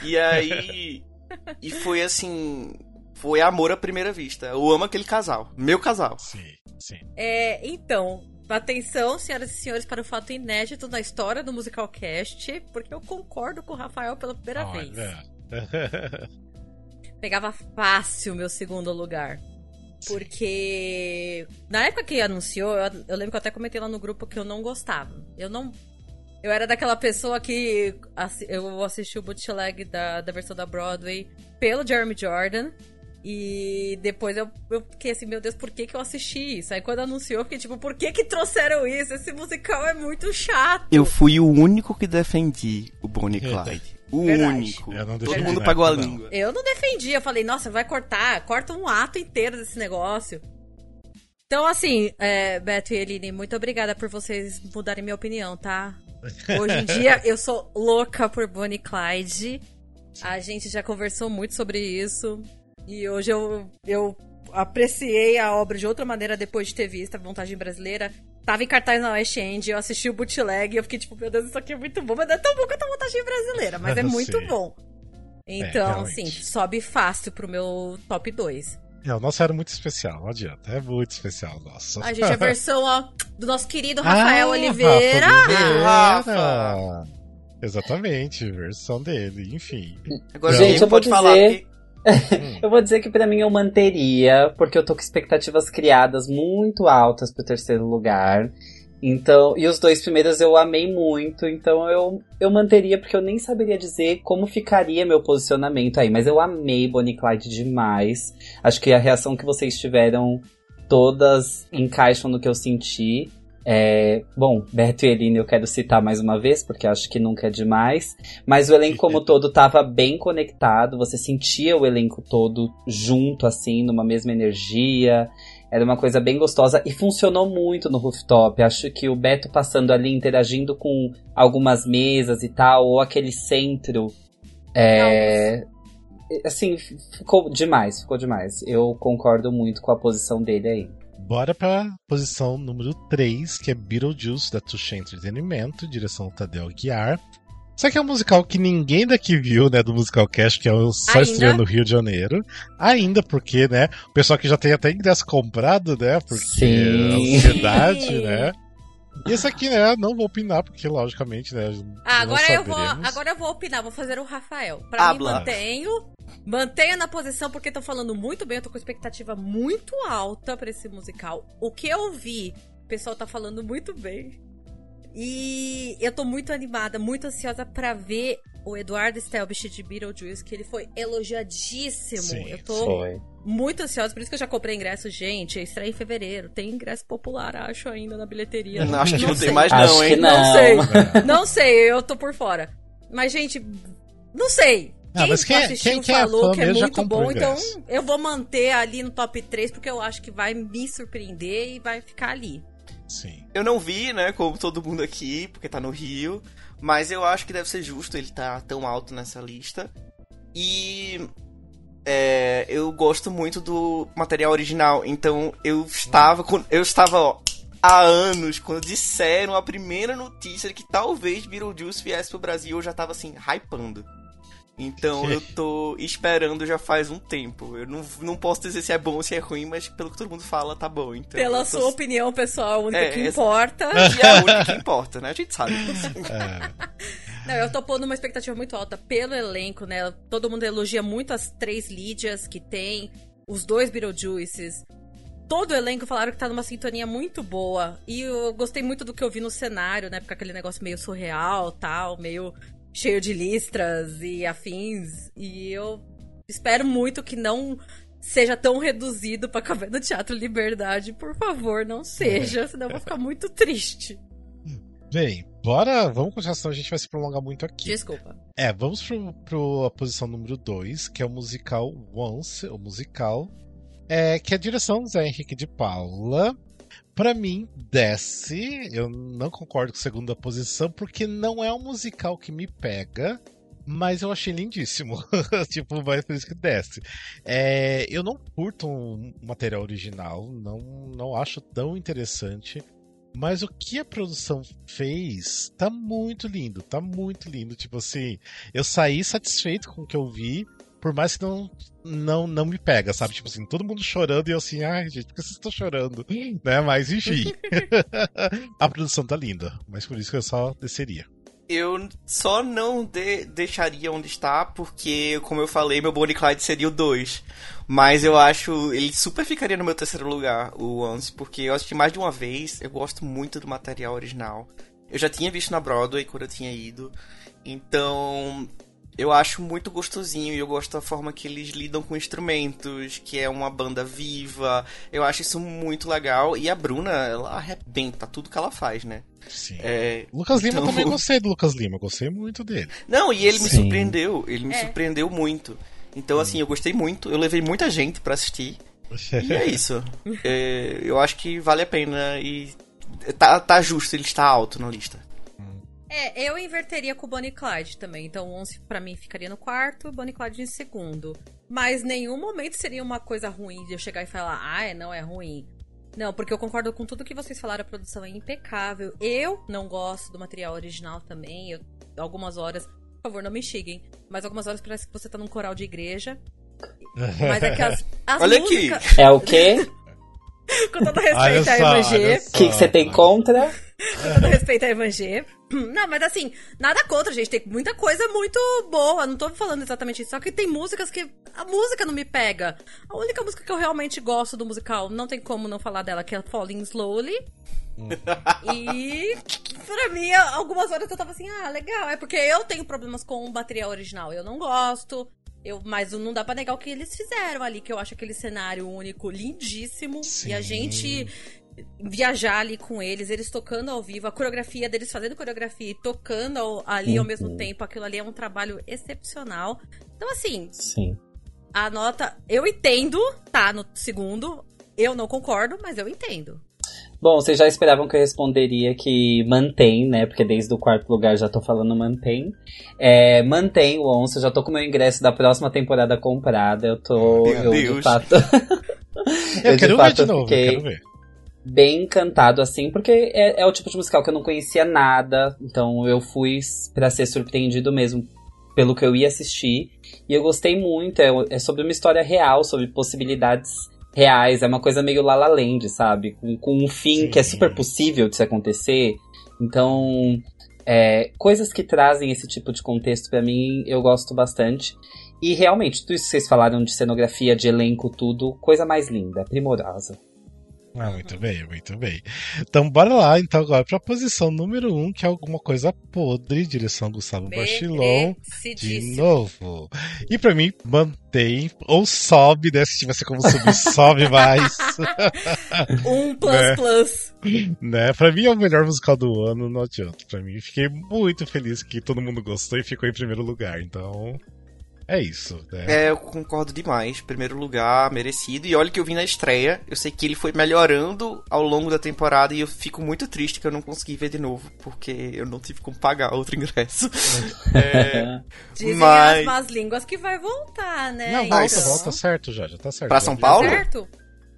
E aí. e foi assim. Foi amor à primeira vista. Eu amo aquele casal. Meu casal. Sim, sim. É, então, atenção, senhoras e senhores, para o fato inédito da história do Musicalcast, porque eu concordo com o Rafael pela primeira vez. Pegava fácil o meu segundo lugar. Porque na época que anunciou, eu, eu lembro que eu até comentei lá no grupo que eu não gostava. Eu não Eu era daquela pessoa que assi- eu assisti o bootleg da, da versão da Broadway pelo Jeremy Jordan. E depois eu, eu fiquei assim, meu Deus, por que, que eu assisti isso? Aí quando anunciou, eu fiquei tipo, por que que trouxeram isso? Esse musical é muito chato. Eu fui o único que defendi o Bonnie. Clyde. O Verdade. único. Eu não Todo mundo pagou a não. língua. Eu não defendi, eu falei, nossa, vai cortar, corta um ato inteiro desse negócio. Então, assim, é, Beto e Eline, muito obrigada por vocês mudarem minha opinião, tá? Hoje em dia eu sou louca por Bonnie Clyde. A gente já conversou muito sobre isso. E hoje eu, eu apreciei a obra de outra maneira depois de ter visto a montagem brasileira. Tava em cartaz na West End, eu assisti o bootleg e eu fiquei tipo, meu Deus, isso aqui é muito bom. Mas não é tão bom quanto a montagem brasileira, mas é muito bom. Então, realmente. assim, sobe fácil pro meu top 2. É, o nosso era muito especial, não adianta. É muito especial, nossa. A gente, a versão, ó, do nosso querido Rafael Ah, Oliveira. Rafa Oliveira. Exatamente, versão dele, enfim. Agora Gente, eu vou falar. dizer- Eu vou dizer que pra mim eu manteria, porque eu tô com expectativas criadas muito altas pro terceiro lugar. Então, e os dois primeiros eu amei muito, então eu, eu manteria, porque eu nem saberia dizer como ficaria meu posicionamento aí. Mas eu amei Bonnie Clyde demais. Acho que a reação que vocês tiveram todas encaixam no que eu senti. É, bom, Beto e Eline eu quero citar mais uma vez, porque acho que nunca é demais. Mas o elenco como todo tava bem conectado, você sentia o elenco todo junto, assim, numa mesma energia. Era uma coisa bem gostosa e funcionou muito no rooftop. Acho que o Beto passando ali, interagindo com algumas mesas e tal, ou aquele centro. É, assim, ficou demais, ficou demais. Eu concordo muito com a posição dele aí. Bora pra posição número 3, que é Beetlejuice, da Touché Entretenimento, direção do Tadeu Aguiar. Isso aqui é um musical que ninguém daqui viu, né, do Musical Cast, que é o só Ainda? estreando no Rio de Janeiro. Ainda porque, né, o pessoal que já tem até ingresso comprado, né, porque Sim. a ansiedade, né. E esse aqui, né, não vou opinar, porque logicamente, né, Ah, não agora eu, vou, agora eu vou opinar, vou fazer o Rafael. Pra mim, Habla. mantenho. Mantenha na posição, porque estão falando muito bem. Eu tô com expectativa muito alta pra esse musical. O que eu vi, o pessoal tá falando muito bem. E eu tô muito animada, muito ansiosa pra ver o Eduardo Stelbich de Beetlejuice, que ele foi elogiadíssimo. Sim, eu tô Foi. muito ansiosa, por isso que eu já comprei ingresso, gente. Estreia em fevereiro. Tem ingresso popular, acho, ainda na bilheteria. Não, acho que não, sei. tem mais, Acho não, que hein? não. Não sei. Não sei, eu tô por fora. Mas, gente, não sei. Ah, mas quem- assistiu quem- quem é falou fã que é muito bom, então eu vou manter ali no top 3, porque eu acho que vai me surpreender e vai ficar ali. Sim. Eu não vi, né, como todo mundo aqui, porque tá no Rio. Mas eu acho que deve ser justo ele tá tão alto nessa lista. E. é, eu gosto muito do material original. Então eu estava. com- Eu estava, ó, há anos, quando disseram a primeira notícia de que talvez Beetlejuice viesse pro Brasil, eu já tava assim, hypando. Então eu tô esperando já faz um tempo. Eu não, não posso dizer se é bom ou se é ruim, mas pelo que todo mundo fala, tá bom. Então, Pela tô- sua opinião, pessoal, a única É, que importa. E é a única que importa, né? A gente sabe. É, Não, eu tô pondo uma expectativa muito alta pelo elenco, né? Todo mundo elogia muito as três Lídias que tem, os dois Beetlejuices. Todo o elenco falaram que tá numa sintonia muito boa. E eu gostei muito do que eu vi no cenário, né? Porque aquele negócio meio surreal, tal, meio cheio de listras e afins. E eu espero muito que não seja tão reduzido pra caber no Teatro Liberdade. Por favor, não seja, senão eu vou ficar muito triste. Bem, bora, vamos continuar, senão a gente vai se prolongar muito aqui. Desculpa. É, vamos pro, pro a posição número 2, que é o musical Once, o musical, é, que é a direção do Zé Henrique de Paula. Pra mim, desce. Eu não concordo com a segunda posição, porque não é um musical que me pega, mas eu achei lindíssimo. tipo, mas por isso que desce. É, eu não curto um material original, não, não acho tão interessante. Mas o que a produção fez tá muito lindo, tá muito lindo. Tipo assim, eu saí satisfeito com o que eu vi, por mais que não não, não me pega, sabe? Tipo assim, todo mundo chorando e eu assim, ai gente, por que vocês estão chorando? né? Mas enfim. a produção tá linda, mas por isso que eu só desceria. Eu só não de- deixaria onde está, porque, como eu falei, meu Bonnie Clyde seria o 2. Mas eu acho. Ele super ficaria no meu terceiro lugar, o Once, porque eu assisti mais de uma vez. Eu gosto muito do material original. Eu já tinha visto na Broadway quando eu tinha ido. Então, eu acho muito gostosinho e eu gosto da forma que eles lidam com instrumentos, que é uma banda viva. Eu acho isso muito legal. E a Bruna, ela arrebenta tudo que ela faz, né? Sim. É, Lucas Lima então- também gostei do Lucas Lima, gostei muito dele. Não, e ele me Sim. surpreendeu. Ele me É. surpreendeu muito. Então, assim, eu gostei muito. Eu levei muita gente pra assistir. E é isso. É, eu acho que vale a pena e tá, tá justo ele estar alto na lista. É, eu inverteria com o Bonnie e Clyde também. Então, o 11 pra mim ficaria no quarto, o Bonnie e Clyde em segundo. Mas nenhum momento seria uma coisa ruim de eu chegar e falar, ah, é, não é ruim. Não, porque eu concordo com tudo que vocês falaram, a produção é impecável. Eu não gosto do material original também. Eu, algumas horas, por favor, não me xinguem. Mas algumas horas parece que você tá num coral de igreja. Mas é que as, as Olha aqui. músicas. É o quê? Com todo respeito olha Evangê. O que que você tem contra? Com todo respeito a Evangê. Não, mas assim, nada contra, gente. Tem muita coisa muito boa. Não tô falando exatamente isso. Só que tem músicas que. A música não me pega. A única música que eu realmente gosto do musical, não tem como não falar dela, que é Falling Slowly. e pra mim, algumas horas eu tava assim, ah, legal. É porque eu tenho problemas com o material original. Eu não gosto. Eu, mas não dá pra negar o que eles fizeram ali, que eu acho aquele cenário único lindíssimo. E a Sim. gente viajar ali com eles, eles tocando ao vivo, a coreografia deles fazendo coreografia e tocando ao- ali ao Uhum. mesmo tempo, aquilo ali é um trabalho excepcional. Então, assim, Sim. a nota, eu entendo, tá no segundo, eu não concordo, mas eu entendo. Bom, vocês já esperavam que eu responderia que mantém, né? Porque desde o quarto lugar já tô falando mantém. É, mantém o Onça, já tô com o meu ingresso da próxima temporada comprada. Eu tô. Meu eu, de Deus. fato. Eu, de quero ver fato, de novo, fiquei- quero ver. bem encantado, assim, porque é, é o tipo de musical que eu não conhecia nada, então eu fui pra ser surpreendido mesmo pelo que eu ia assistir. E eu gostei muito, é, é sobre uma história real, sobre possibilidades reais, é uma coisa meio La La Land, sabe? Com, com um fim Sim. que é super possível de se acontecer. Então, é, coisas que trazem esse tipo de contexto pra mim, eu gosto bastante. E realmente, tudo isso que vocês falaram de cenografia, de elenco, tudo, coisa mais linda, primorosa. Ah, muito bem, muito bem. Então bora lá, então agora pra posição número 1, um, que é alguma coisa podre, direção Gustavo Bachilon. De novo. E pra mim, mantém, ou sobe, né? Se tivesse como subir, sobe mais. Um plus Né? plus. né? Pra mim é o melhor musical do ano, não adianta. Pra mim, fiquei muito feliz que todo mundo gostou e ficou em primeiro lugar. Então, é isso, né? É, eu concordo demais. Primeiro lugar, merecido. E olha que eu vi na estreia. Eu sei que ele foi melhorando ao longo da temporada e eu fico muito triste que eu não consegui ver de novo, porque eu não tive como pagar outro ingresso. É, Dizem Mas- as más línguas que vai voltar, né? Não, volta, Então- volta certo já, já tá certo. Pra São. Paulo? Certo?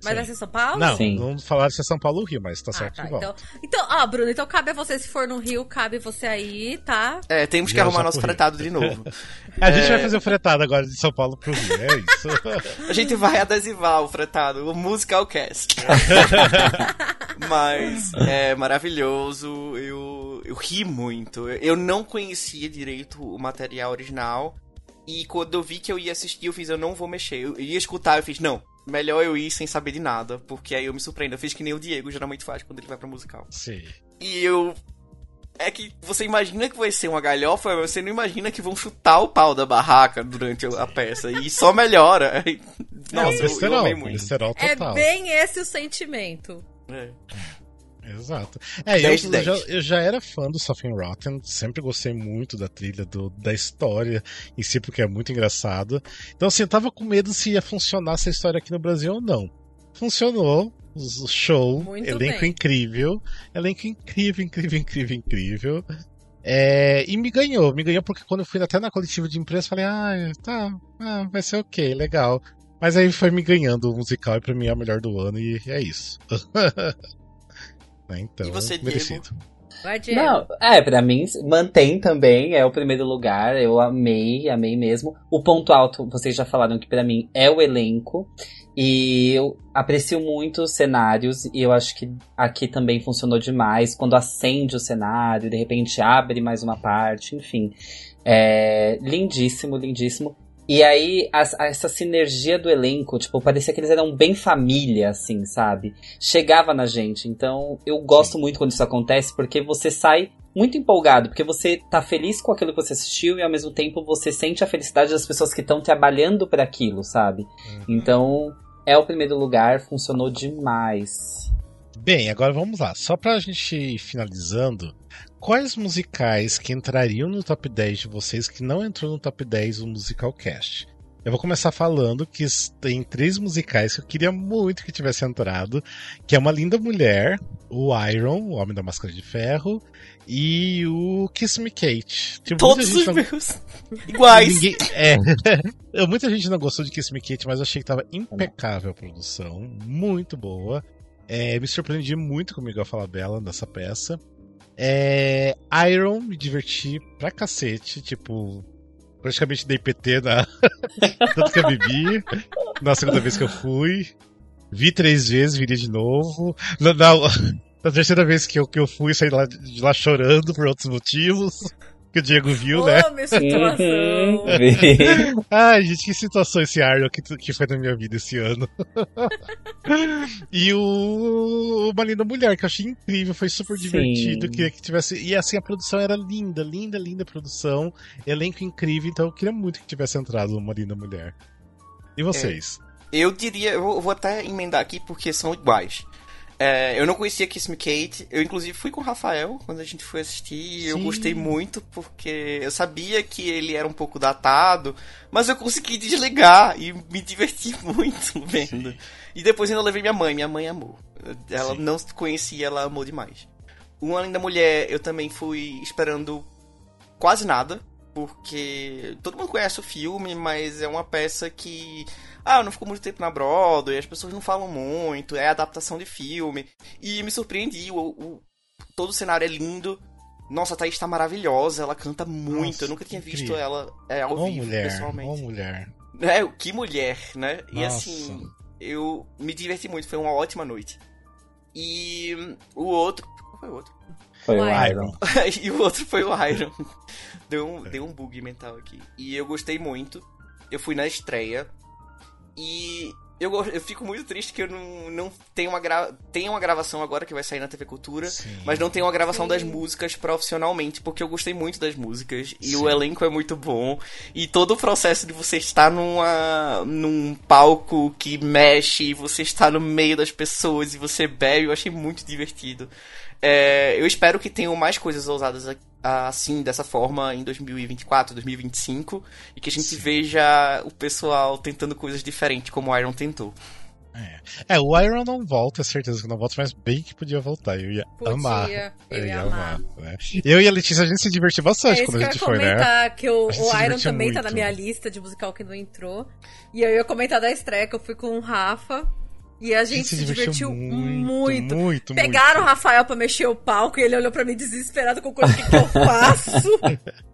Mas Sim. vai ser São Paulo? Não, Sim. não falaram se é São Paulo ou Rio, mas tá Ah, certo tá. que. Então, então, ó, Bruno, então cabe a você, se for no Rio, cabe você aí, tá? é, temos que Viajar arrumar nosso fretado de novo. A gente É. vai fazer o fretado agora de São Paulo pro Rio, é isso. A gente vai adesivar o fretado, o Musical Cast. Mas é maravilhoso, eu, eu ri muito. Eu não conhecia direito o material original. E quando eu vi que eu ia assistir, eu fiz, eu não vou mexer. Eu ia escutar, eu fiz, não, melhor eu ir sem saber de nada, porque aí eu me surpreendo. Eu fiz que nem o Diego geralmente faz quando ele vai pra musical. Sim. E eu. É que você imagina que vai ser uma galhofa, mas você não imagina que vão chutar o pau da barraca durante a peça. E só melhora. Não, Nossa, eu, eu besterol, amei muito. É total. bem esse o sentimento. É. Exato. É, eu, 10 de eu já, 10. eu já era fã do Something Rotten, sempre gostei muito da trilha, do, da história em si, porque é muito engraçado. Então, assim, eu tava com medo se ia funcionar essa história aqui no Brasil ou não. Funcionou, o show, Muito elenco bem. incrível, elenco incrível, incrível, incrível, incrível. É, e me ganhou, me ganhou porque quando eu fui até na coletiva de imprensa, falei, ah, tá, ah, vai ser ok, legal. Mas aí foi me ganhando o musical e pra mim é o melhor do ano e é isso. Né, então, E você, merecido. Diego. Não, é, pra mim, mantém também, é o primeiro lugar, eu amei, amei mesmo. O ponto alto, vocês já falaram que pra mim é o elenco, e eu aprecio muito os cenários, e eu acho que aqui também funcionou demais, quando acende o cenário, de repente abre mais uma parte, enfim. É lindíssimo, lindíssimo. E aí, essa sinergia do elenco, tipo, parecia que eles eram bem família, assim, sabe? Chegava na gente. Então, eu gosto muito quando isso acontece, porque você sai muito empolgado, porque você tá feliz com aquilo que você assistiu e ao mesmo tempo você sente a felicidade das pessoas que estão trabalhando para aquilo, sabe? Uhum. Então, é o primeiro lugar, funcionou demais. Bem, agora vamos lá. Só pra gente ir finalizando, quais musicais que entrariam no top 10 de vocês que não entrou no top 10 do Musical Cast? Eu vou começar falando que tem três musicais que eu queria muito que tivesse entrado, que é Uma Linda Mulher, o Iron, o Homem da Máscara de Ferro, e o Kiss Me Kate. Tipo, Todos os não... meus iguais. Ninguém... É. muita gente não gostou de Kiss Me Kate, mas eu achei que tava impecável a produção, muito boa. É, me surpreendi muito com o Miguel Falabella nessa peça. É, Iron, me diverti pra cacete, tipo, praticamente dei PT na. Tanto que eu bebi. Na segunda vez que eu fui. Vi três vezes, viria de novo. Na, na, na terceira vez que eu, que eu fui, saí lá, de lá chorando por outros motivos que o Diego viu, oh, né? minha situação! Ai, gente, que situação esse Arnold que, que foi na minha vida esse ano. e o Uma Linda Mulher, que eu achei incrível, foi super Sim. divertido. Queria que tivesse. E assim, a produção era linda, linda, linda produção. Elenco incrível, então eu queria muito que tivesse entrado Uma Linda Mulher. E vocês? É, eu diria, eu vou até emendar aqui porque são iguais. É, eu não conhecia Kiss Me Kate. Eu, inclusive, fui com o Rafael quando a gente foi assistir. E eu gostei muito porque eu sabia que ele era um pouco datado, mas eu consegui desligar e me diverti muito vendo. Sim. E depois ainda levei minha mãe. Minha mãe amou. Ela Sim. não conhecia, ela amou demais. Uma Linda Mulher, eu também fui esperando quase nada porque todo mundo conhece o filme, mas é uma peça que ah, não ficou muito tempo na Broadway, as pessoas não falam muito, é adaptação de filme. E me surpreendi, o, o todo o cenário é lindo. Nossa, a Thaís tá maravilhosa, ela canta muito. Nossa, eu nunca tinha visto ela é, ao oh, vivo, mulher, pessoalmente. Oh, mulher. É, que mulher, né? Nossa. E assim, eu me diverti muito, foi uma ótima noite. E o outro. Qual foi o outro? Foi o Iron. e o outro foi o Iron. Deu um, deu um bug mental aqui. E eu gostei muito. Eu fui na estreia. E eu, eu fico muito triste que eu não, não tenho uma, gra... tenho uma gravação agora que vai sair na TV Cultura, Sim. mas não tenho uma gravação Sim. das músicas profissionalmente, porque eu gostei muito das músicas e Sim. o elenco é muito bom. E todo o processo de você estar numa, num palco que mexe, e você está no meio das pessoas e você bebe, eu achei muito divertido. É, eu espero que tenham mais coisas ousadas assim, dessa forma, em 2024, 2025, e que a gente Sim. veja o pessoal tentando coisas diferentes, como o Iron tentou. É. é, o Iron não volta, é certeza que não volta, mas bem que podia voltar. Eu ia podia, amar. Eu ia amar. amar né? Eu e a Letícia, a gente se divertiu bastante é quando a gente foi, né? que o, o Iron também muito. tá na minha lista de musical que não entrou. E eu ia comentar da estreia que eu fui com o Rafa. E a gente, se, se divertiu, muito, muito. muito Pegaram muito. o Rafael pra mexer o palco e ele olhou pra mim desesperado com coisa que, que eu faço.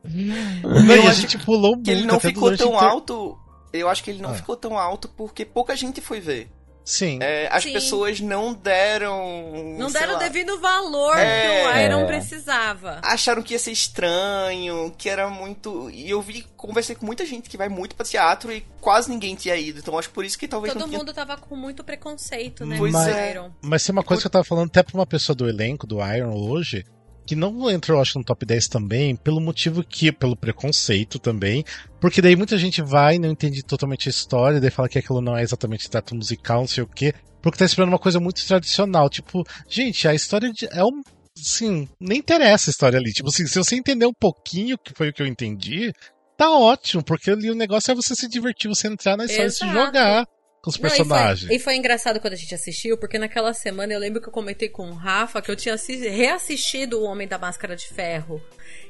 Não, a gente pulou muito. Ele não ficou tão alto. Eu acho que ele não ah. ficou tão alto porque pouca gente foi ver. Sim. É, as Sim. pessoas não deram. Não deram o devido valor é, que o Iron precisava. Acharam que ia ser estranho, que era muito. E eu vi, conversei com muita gente que vai muito pra teatro e quase ninguém tinha ido. Então acho por isso que talvez. Todo não mundo tinha... tava com muito preconceito, né? Pois mas, é. Iron. Mas tem uma coisa que eu tava falando até pra uma pessoa do elenco do Iron hoje que não entrou, acho, no top 10 também, pelo motivo que, pelo preconceito também, porque daí muita gente vai, não entende totalmente a história, daí fala que aquilo não é exatamente teatro musical, não sei o quê, porque tá esperando uma coisa muito tradicional, tipo, gente, a história de, é um, assim, nem interessa a história ali, tipo assim, se você entender um pouquinho, que foi o que eu entendi, tá ótimo, porque ali o negócio é você se divertir, você entrar na história Exato. e se jogar com os personagens. Não, e, foi, e, foi, engraçado quando a gente assistiu, porque naquela semana eu lembro que eu comentei com o Rafa que eu tinha reassistido O Homem da Máscara de Ferro.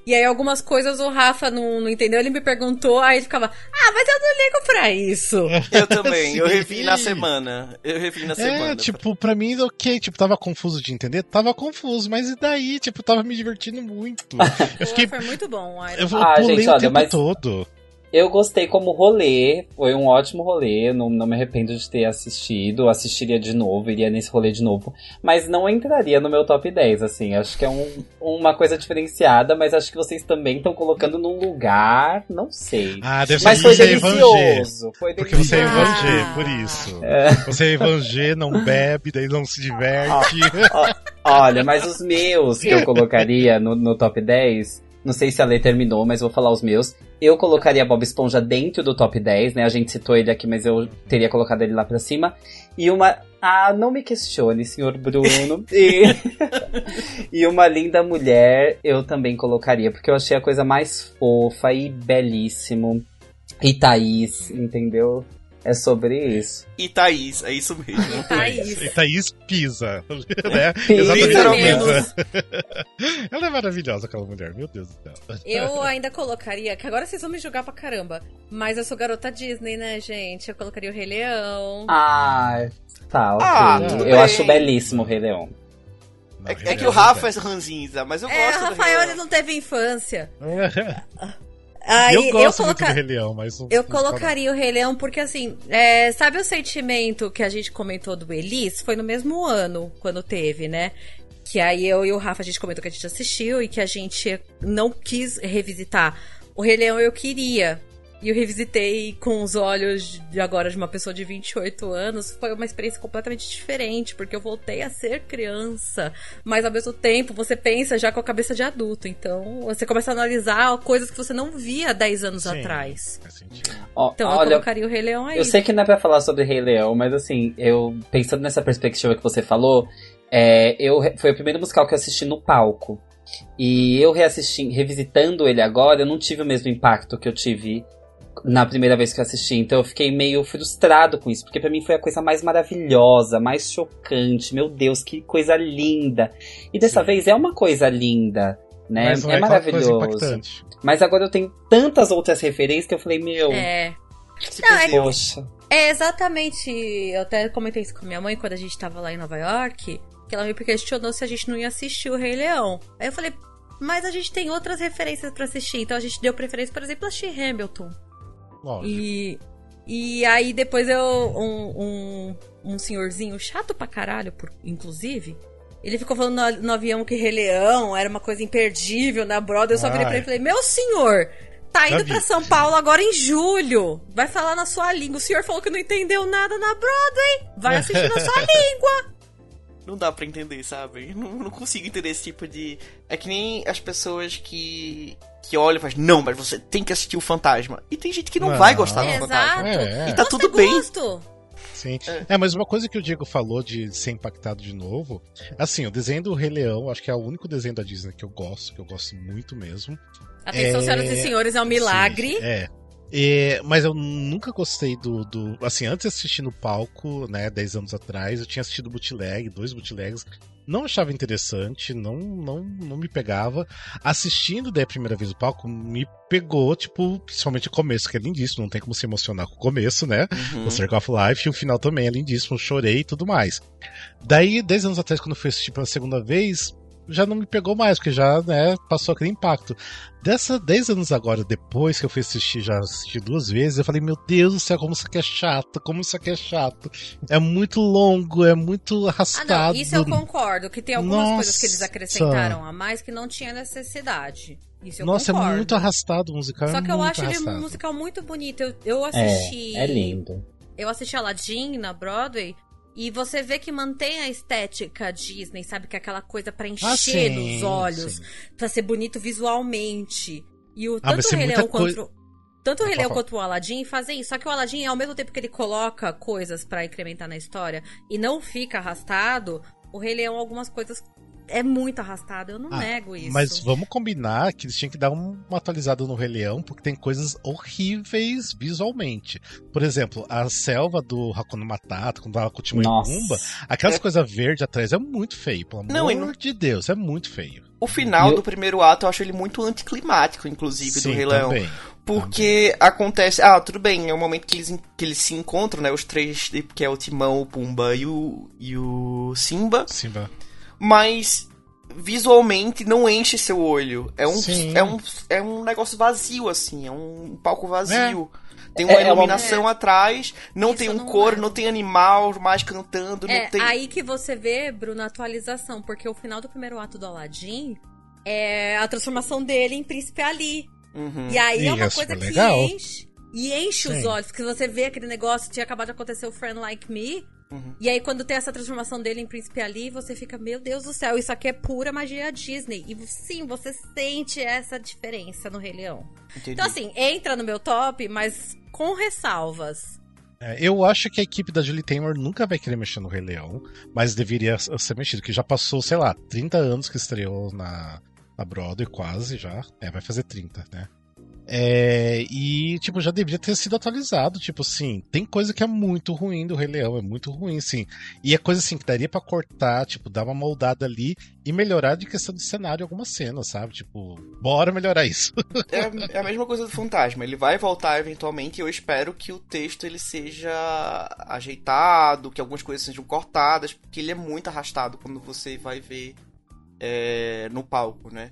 E aí algumas coisas o Rafa não, não entendeu, ele me perguntou, aí ele ficava, ah, mas eu não ligo pra isso. Eu também, eu revi na semana. Eu revi na é, semana. É, tipo, pra mim, ok, tipo, tava confuso de entender? Tava confuso, mas e daí? Tipo, tava me divertindo muito. Eu fiquei... Foi muito bom, Eu, eu ah, pulei gente, o olha, tempo mas... todo. Eu gostei como rolê, foi um ótimo rolê, não, não me arrependo de ter assistido, assistiria de novo, iria nesse rolê de novo, mas não entraria no meu top 10, assim, acho que é um, uma coisa diferenciada, mas acho que vocês também estão colocando num lugar, não sei. Ah, deve mas foi delicioso, foi Porque você é Evangê, por isso. É. Você é Evangê, não bebe, daí não se diverte. Ó, ó, Olha, mas os meus que eu colocaria no, no top 10, não sei se a Lê terminou, mas vou falar os meus. Eu colocaria Bob Esponja dentro do top 10, né? A gente citou ele aqui, mas eu teria colocado ele lá pra cima. E uma. Ah, não me questione, senhor Bruno. e... e uma linda mulher eu também colocaria, porque eu achei a coisa mais fofa e belíssimo. E Thaís, entendeu? É sobre isso. E Thaís, é isso mesmo. Thaís. E Thaís pisa. Né? Pisa. Exatamente. Ela é maravilhosa, aquela mulher, meu Deus do céu. Eu ainda colocaria, que agora vocês vão me jogar pra caramba, mas eu sou garota Disney, né, gente? Eu colocaria o Rei Leão. Ah, tá, ok. Ah, tudo eu bem. acho belíssimo o Rei Leão. Não, É, é que o Rafa é é ranzinza, mas eu é, gosto do Rafael Rei ele não teve infância. Aí, eu gosto coloca- muito do Rei Leão, mas... Eu colocaria o Rei Leão porque, assim, é, sabe o sentimento que a gente comentou do Elis? Foi no mesmo ano, quando teve, né? Que aí eu e o Rafa, a gente comentou que a gente assistiu e que a gente não quis revisitar. O Rei Leão eu queria. E eu revisitei com os olhos de agora de uma pessoa de 28 anos. Foi uma experiência completamente diferente, porque eu voltei a ser criança. Mas ao mesmo tempo, você pensa já com a cabeça de adulto. Então, você começa a analisar coisas que você não via 10 anos Sim. atrás. Então eu olha, colocaria o Rei Leão aí. eu sei que não é pra falar sobre Rei Leão, mas assim, eu pensando nessa perspectiva que você falou, é, eu foi o primeiro musical que eu assisti no palco. E eu reassisti, revisitando ele agora, eu não tive o mesmo impacto que eu tive na primeira vez que eu assisti. Então eu fiquei meio frustrado com isso, porque pra mim foi a coisa mais maravilhosa, mais chocante. Meu Deus, que coisa linda. E dessa Sim. vez é uma coisa linda, né? Mas não é coisa maravilhoso. impactante. Mas agora eu tenho tantas outras referências que eu falei, meu, É. Se Não, é poxa. É exatamente. Eu até comentei isso com minha mãe quando a gente tava lá em Nova York. Que ela me questionou se a gente não ia assistir o Rei Leão. Aí eu falei, mas a gente tem outras referências pra assistir. Então a gente deu preferência, por exemplo, a She Hamilton. Lógico. E, e aí depois eu. Um, um, um senhorzinho chato pra caralho, por, inclusive. Ele ficou falando no, no avião que Rei Leão era uma coisa imperdível na Broadway. Eu só virei pra Ai. ele e falei: Meu senhor, tá indo pra São Paulo agora em julho. Vai falar na sua língua. O senhor falou que não entendeu nada na Broadway. Vai assistir na sua língua. Não dá pra entender, sabe? Não, não consigo entender esse tipo de. É que nem as pessoas que. que olham e fazem, não, mas você tem que assistir o fantasma. E tem gente que não, Não. vai gostar do fantasma. Exato. É, é. E tá Gosto tudo bem. gosto. Sim. É. É. mas uma coisa que o Diego falou de ser impactado de novo, assim, o desenho do Rei Leão, acho que é o único desenho da Disney que eu gosto, que eu gosto muito mesmo. Atenção, É, senhoras e senhores, é um milagre. Sim, é. É, mas eu nunca gostei do, do. Assim, antes de assistir no palco, né, 10 anos atrás, eu tinha assistido bootleg, dois bootlegs. Não achava interessante, não, não, não me pegava. Assistindo daí a primeira vez no palco, me pegou, tipo, principalmente o começo, que é lindíssimo, não tem como se emocionar com o começo, né? Uhum. o Circle of Life, e o final também é lindíssimo, chorei e tudo mais. Daí, 10 anos atrás, quando eu fui assistir pela segunda vez, já não me pegou mais, porque já, né, passou aquele impacto. Dessa 10 anos agora, depois que eu fui assistir, já assisti duas vezes, eu falei, meu Deus do céu, como isso aqui é chato, como isso aqui é chato. É muito longo, é muito Ah, arrastado. não, isso eu concordo. Que tem algumas Nossa. coisas que eles acrescentaram a mais que não tinha necessidade. Isso eu Nossa, concordo. é muito arrastado o musical. Só é que eu acho ele arrastado. um musical muito bonito. Eu, eu assisti. É, é lindo. Eu assisti Aladdin na Broadway. E você vê que mantém a estética Disney, sabe? Que é aquela coisa pra encher Ah, sim, nos olhos, sim. pra ser bonito visualmente. E o Ah, tanto o Rei Leão coisa- quanto tanto o Rei Ah, Leão quanto o Aladdin fazem isso. Só que o Aladdin, ao mesmo tempo que ele coloca coisas pra incrementar na história e não fica arrastado, o Rei Leão, algumas coisas é muito arrastado. Eu não Ah, nego isso. Mas vamos combinar que eles tinham que dar um- uma atualizada no Rei Leão, porque tem coisas horríveis visualmente. Por exemplo, a selva do Hakuna Matata, quando tava com o Timão e Nossa. Pumba, aquelas coisas verdes atrás é muito feio, pelo amor Não, não- de Deus, é muito feio. O final eu- do primeiro ato eu acho ele muito anticlimático, inclusive, do Rei Leão. também. Porque acontece. Ah, tudo bem, é o momento que eles, que eles se encontram, né? Os três, que é o Timão, o Pumba e o, e o Simba. Simba. Mas visualmente não enche seu olho. É um, Sim. é um, é um negócio vazio, assim. É um palco vazio. Tem uma É, é uma- iluminação atrás, não Isso tem um não coro, lembro. não tem animal mais cantando, É não tem. aí que você vê, Bruno, a atualização, porque o final do primeiro ato do Aladdin é a transformação dele em príncipe Ali. Uhum. E aí E é uma é coisa super que legal. enche. E enche os Sim. olhos, porque você vê aquele negócio, tinha acabado de acontecer o Friend Like Me, Uhum. E aí, quando tem essa transformação dele em príncipe ali, você fica, meu Deus do céu, isso aqui é pura magia Disney. E sim, você sente essa diferença no Rei Leão. Entendi. Então, assim, entra no meu top, mas com ressalvas. É, eu acho que a equipe da Julie Taymor nunca vai querer mexer no Rei Leão, mas deveria ser mexido, que já passou, sei lá, 30 anos que estreou na, na Broadway, quase já. É, vai fazer 30, né? É, e, tipo, já deveria ter sido atualizado. Tipo, assim, tem coisa que é muito ruim do Rei Leão, é muito ruim, sim. E é coisa assim que daria pra cortar, tipo, dar uma moldada ali e melhorar de questão de cenário algumas cenas, sabe? Tipo, bora melhorar isso. É, é a mesma coisa do Fantasma. Ele vai voltar eventualmente e eu espero que o texto ele seja ajeitado, que algumas coisas sejam cortadas, porque ele é muito arrastado quando você vai ver é, no palco, né?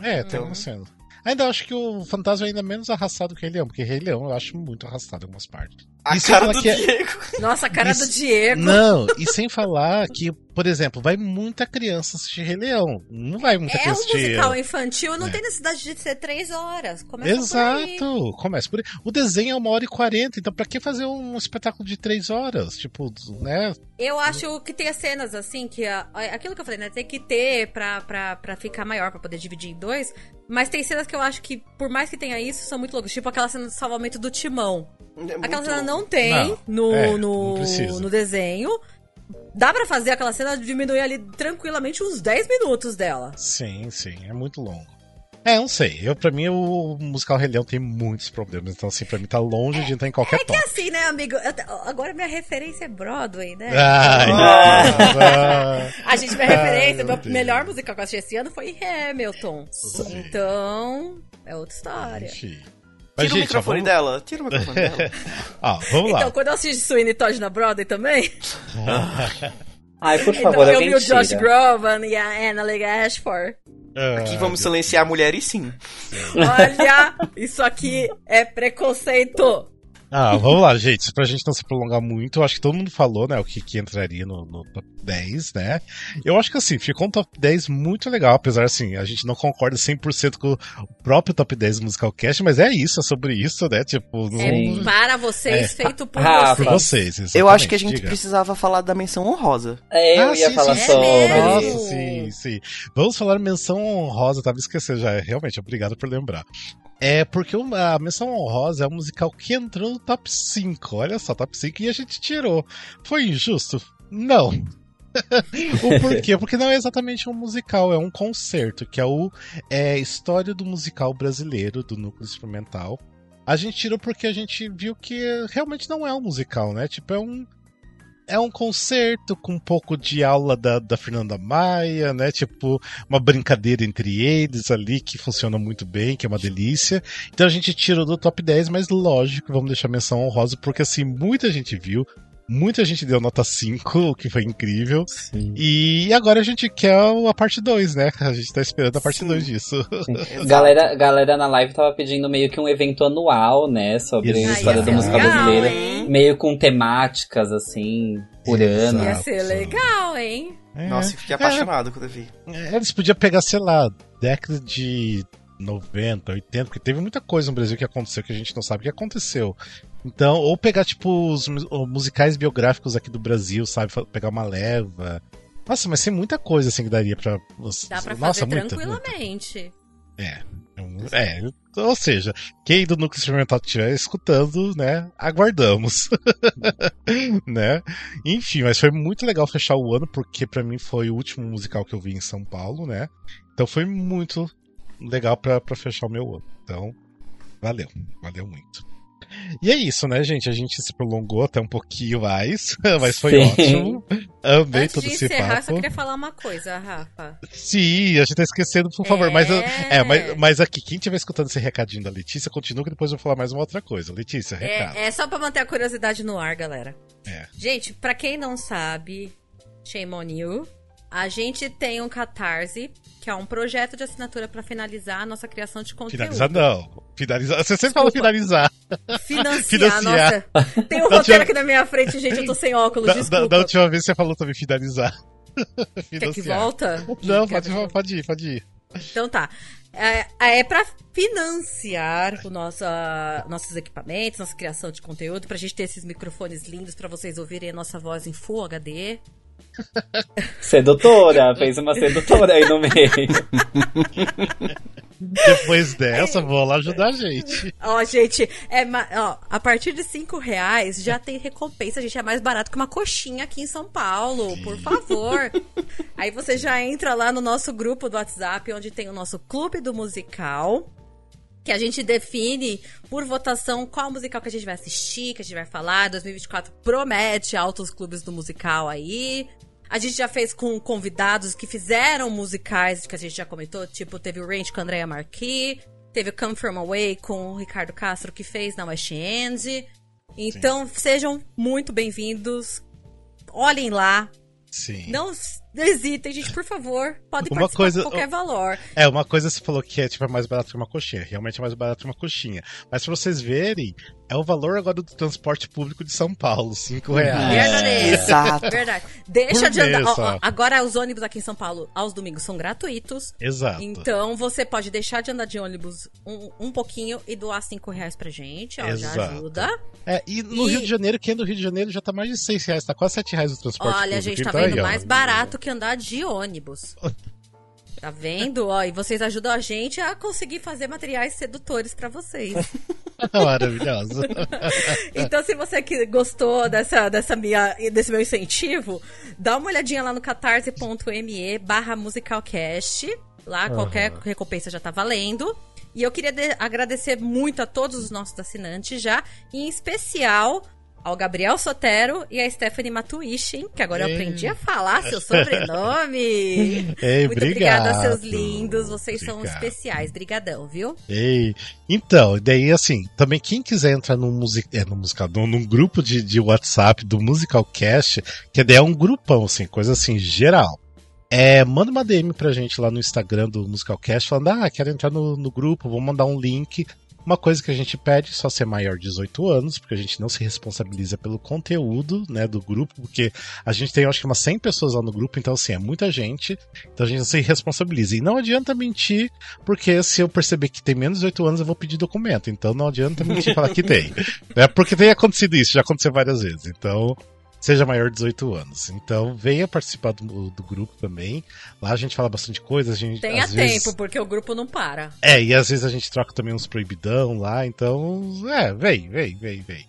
É, tem Uhum. algumas cenas. Ainda acho que o Fantasma é ainda menos arrastado que o Rei Leão, porque Rei Leão eu acho muito arrastado em algumas partes. A E cara do que é- Diego. Nossa, a cara Isso- do Diego. Não, e sem falar que, por exemplo, vai muita criança assistir Rei Leão. Não vai muita É um criança assistir. musical infantil, não É. tem necessidade de ser três horas. Começa por aí. Exato, começa por aí. O desenho é uma hora e quarenta, então pra que fazer um espetáculo de três horas? Tipo, né? Eu acho que tem as cenas assim, que a- aquilo que eu falei, né? Tem que ter pra, pra, pra ficar maior, pra poder dividir em dois. Mas tem cenas que eu acho que, por mais que tenha isso, são muito loucas. Tipo aquela cena do salvamento do timão. É Aquela cena não tem Não, no, é, não no, precisa. no desenho. Dá pra fazer aquela cena diminuir ali tranquilamente uns 10 minutos dela. Sim, sim, é muito longo. É, não sei. Eu, pra mim, o musical Rei Leão tem muitos problemas. Então, assim, pra mim tá longe de entrar em qualquer É que top. assim, né, amigo? Eu Agora minha referência é Broadway, né? Ai, Ah. nossa. A gente, minha Ai, referência, meu meu melhor musical que eu assisti esse ano foi Hamilton. Sim. Então, é outra história. Enfim. Mas, Tira o gente, ó, microfone vamos... dela. Tira o microfone dela. Ó, vamos lá. Então, quando eu assisti Sweeney Todd na Broadway também, Ai, por então favor, eu alguém vi o Josh. Groban e a Anna Ashford. Aqui Ah, vamos silenciar mulheres sim. Olha, isso aqui é preconceito. Ah, vamos lá, gente. Pra gente não se prolongar muito, eu acho que todo mundo falou, né, o que, que entraria no, no top 10, né? Eu acho que assim, ficou um top 10 muito legal, apesar assim, a gente não concorda 100% com o próprio top 10 do Musical Cast, mas é isso, é sobre isso, né? Tipo, não... Sim. É para vocês, feito por Ah, por vocês. vocês. Eu acho que a gente diga. precisava falar da menção honrosa. É, eu Ah, ia sim, falar sim, sobre. É mesmo? Nossa, sim, sim. Vamos falar menção honrosa, tava esquecendo já. Realmente, obrigado por lembrar. É porque a menção honrosa é um musical que entrou no top 5. Olha só, top 5 e a gente tirou. Foi injusto? Não. o porquê? Porque não é exatamente um musical, é um concerto, que é o é, História do Musical Brasileiro, do Núcleo Experimental. A gente tirou porque a gente viu que realmente não é um musical, né? Tipo, é um é um concerto com um pouco de aula da, da Fernanda Maia, né? Tipo, uma brincadeira entre eles ali que funciona muito bem, que é uma delícia. Então a gente tirou do top 10, mas lógico, vamos deixar menção honrosa, porque assim, muita gente viu, muita gente deu nota 5, o que foi incrível. Sim. E agora a gente quer a parte 2, né? A gente tá esperando a parte Sim. 2 disso. Galera, galera na live tava pedindo meio que um evento anual, né? Sobre a Ai, história ia da música legal, brasileira. hein? Meio com temáticas, assim, por Exato. ano. Ia ser legal, hein? É. Nossa, fiquei apaixonado quando eu vi. É, Eles podiam pegar, sei lá, década de 90, 80, porque teve muita coisa no Brasil que aconteceu que a gente não sabe o que aconteceu. Então, ou pegar, tipo, os mu- os musicais biográficos aqui do Brasil, sabe? Pegar uma leva. Nossa, mas tem muita coisa assim que daria pra. Dá pra Nossa, fazer muita, muita. tranquilamente. É, ou seja, quem do Núcleo Experimental estiver escutando, né, aguardamos. né? Enfim, mas foi muito legal fechar o ano, porque pra mim foi o último musical que eu vi em São Paulo, né? Então foi muito legal pra, pra fechar o meu ano. Então, valeu, valeu muito. E é isso, né, gente? A gente se prolongou até um pouquinho mais, mas foi Sim. ótimo. Amei Antes todo esse encerrar, papo. só queria falar uma coisa, Rafa. Sim, a gente tá esquecendo, por favor. Mas, eu- É. é, mas, mas aqui, quem estiver escutando esse recadinho da Letícia, continua que depois eu vou falar mais uma outra coisa. Letícia, recado. É, é só pra manter a curiosidade no ar, galera. É. Gente, pra quem não sabe, shame on you. A gente tem um Catarse, que é um projeto de assinatura pra finalizar a nossa criação de conteúdo. Finalizar não. Finalizar. Você sempre fala Desculpa. finalizar. Financiar, Financiar. nossa. Tem um Da roteiro última- aqui na minha frente, gente, eu tô sem óculos, Da, da, desculpa. da última vez você falou também finalizar. Quer que volta? Não, pode, pode ir, pode ir. Então tá. É, é para financiar o nosso, uh, nossos equipamentos, nossa criação de conteúdo, pra gente ter esses microfones lindos para vocês ouvirem a nossa voz em Full HD. Sedutora, fez uma sedutora aí no meio. Depois dessa, vou lá ajudar a gente. Ó, gente, é, ó, a partir de 5 reais já tem recompensa. A gente é mais barato que uma coxinha aqui em São Paulo, por favor. Aí você já entra lá no nosso grupo do WhatsApp, onde tem o nosso clube do musical. Que a gente define por votação qual musical que a gente vai assistir, que a gente vai falar. 2024 promete altos clubes do musical aí. A gente já fez com convidados que fizeram musicais que a gente já comentou, tipo, teve o Range com a Andrea Marquis, teve o Come From Away com o Ricardo Castro que fez na West End. Então, Sim. sejam muito bem-vindos. Olhem lá. Sim. Não não hesitem, gente, por favor. Pode uma participar coisa, qualquer valor. É, uma coisa você falou que é tipo é mais barato que uma coxinha. Realmente é mais barato que uma coxinha. Mas pra vocês verem, é o valor agora do transporte público de São Paulo, 5 reais. É. Exato. Verdade. Deixa Por de andar. Ó, ó, agora os ônibus aqui em São Paulo, aos domingos, são gratuitos. Exato. Então você pode deixar de andar de ônibus um, um pouquinho e doar 5 reais pra gente. Ó, Exato. já ajuda. É, e no e... Rio de Janeiro, quem é do Rio de Janeiro já tá mais de 6 reais, tá quase 7 reais o transporte Olha, público. Olha, gente, tá então, vendo? Aí, mais barato que andar de ônibus. Tá vendo? Ó, e vocês ajudam a gente a conseguir fazer materiais sedutores para vocês. Maravilhoso. então, se você que gostou dessa, dessa minha, desse meu incentivo, dá uma olhadinha lá no catarse.me barra musicalcast. Lá, uhum. qualquer recompensa já tá valendo. E eu queria agradecer muito a todos os nossos assinantes já, em especial ao Gabriel Sotero e a Stephanie Matuishin, que agora Ei. eu aprendi a falar seu sobrenome. Ei, Muito obrigado. obrigada, seus lindos. Vocês obrigado. são especiais. Brigadão, viu? Ei. Então, daí assim, também quem quiser entrar no, music... é, no musical, num, num grupo de, de WhatsApp do Musical Cast, que daí é um grupão, assim, coisa assim, geral. É, manda uma DM pra gente lá no Instagram do Musicalcast falando: Ah, quero entrar no, no grupo, vou mandar um link. Uma coisa que a gente pede só ser maior de 18 anos, porque a gente não se responsabiliza pelo conteúdo, né, do grupo, porque a gente tem, acho que umas 100 pessoas lá no grupo, então assim, é muita gente, então a gente não se responsabiliza. E não adianta mentir, porque se eu perceber que tem menos de 18 anos, eu vou pedir documento, então não adianta mentir e falar que tem. É porque tem acontecido isso, já aconteceu várias vezes. Então, seja maior de 18 anos. Então venha participar do, do, grupo também. Lá a gente fala bastante coisa. A gente, Tenha tempo, vezes... porque o grupo não para. É, e às vezes a gente troca também uns proibidão lá. Então, é, vem, vem, vem, vem.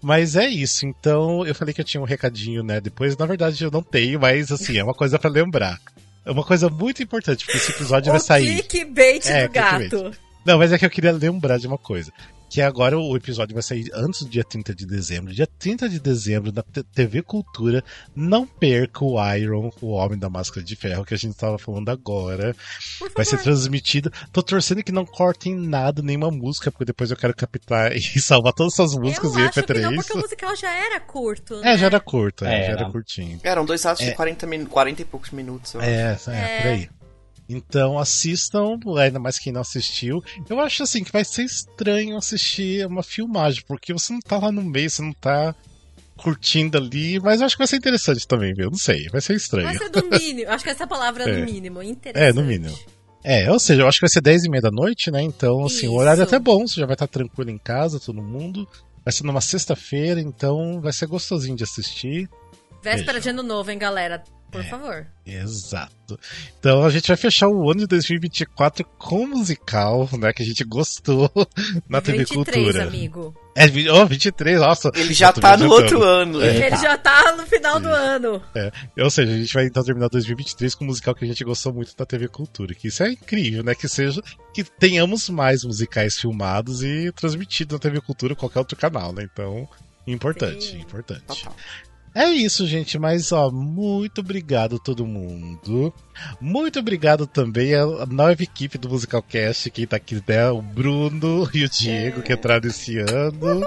Mas é isso, então eu falei que eu tinha um recadinho, né? Depois, na verdade, eu não tenho, mas assim, é uma coisa para lembrar. É uma coisa muito importante, porque esse episódio vai sair. Clickbait é, do gato. Não, mas é que eu queria lembrar de uma coisa que agora o episódio vai sair antes do dia 30 de dezembro. Dia 30 de dezembro, na TV Cultura, não perca o Iron, o Homem da Máscara de Ferro, que a gente estava falando agora. Vai ser transmitido. Tô torcendo que não cortem nada, nenhuma música, porque depois eu quero captar e salvar todas essas músicas eu em MP3. Que não, porque o musical já era curto. Né? É, já era curto, é, é, já era curtinho. Eram dois atos é. de 40, 40 e poucos minutos. É, é, é, por aí. Então assistam, ainda mais quem não assistiu. Eu acho assim que vai ser estranho assistir uma filmagem, porque você não tá lá no meio, você não tá curtindo ali, mas eu acho que vai ser interessante também, viu? Não sei, vai ser estranho. Vai ser do mínimo, acho que essa palavra é, é do mínimo, interessante. É, no mínimo. É, ou seja, eu acho que vai ser 10 e meia da noite, né? Então, assim, Isso. o horário é até bom, você já vai estar tranquilo em casa, todo mundo. Vai ser numa sexta-feira, então vai ser gostosinho de assistir. Véspera Beijo. de ano novo, hein, galera? Por é, favor. Exato. Então a gente vai fechar o ano de 2024 com musical, né? Que a gente gostou na 23, TV Cultura. amigo. É, oh, 23, nossa. Ele já tá no outro ano. É. Ele já tá no final Sim. do ano. É. Ou seja, a gente vai então terminar 2023 com um musical que a gente gostou muito da TV Cultura. Que isso é incrível, né? Que seja. Que tenhamos mais musicais filmados e transmitidos na TV Cultura ou qualquer outro canal, né? Então. Importante, Sim. importante. Total. É isso, gente, mas ó, muito obrigado a todo mundo. Muito obrigado também à nova equipe do Musicalcast, quem tá aqui, né? O Bruno e o Diego, que entraram esse ano.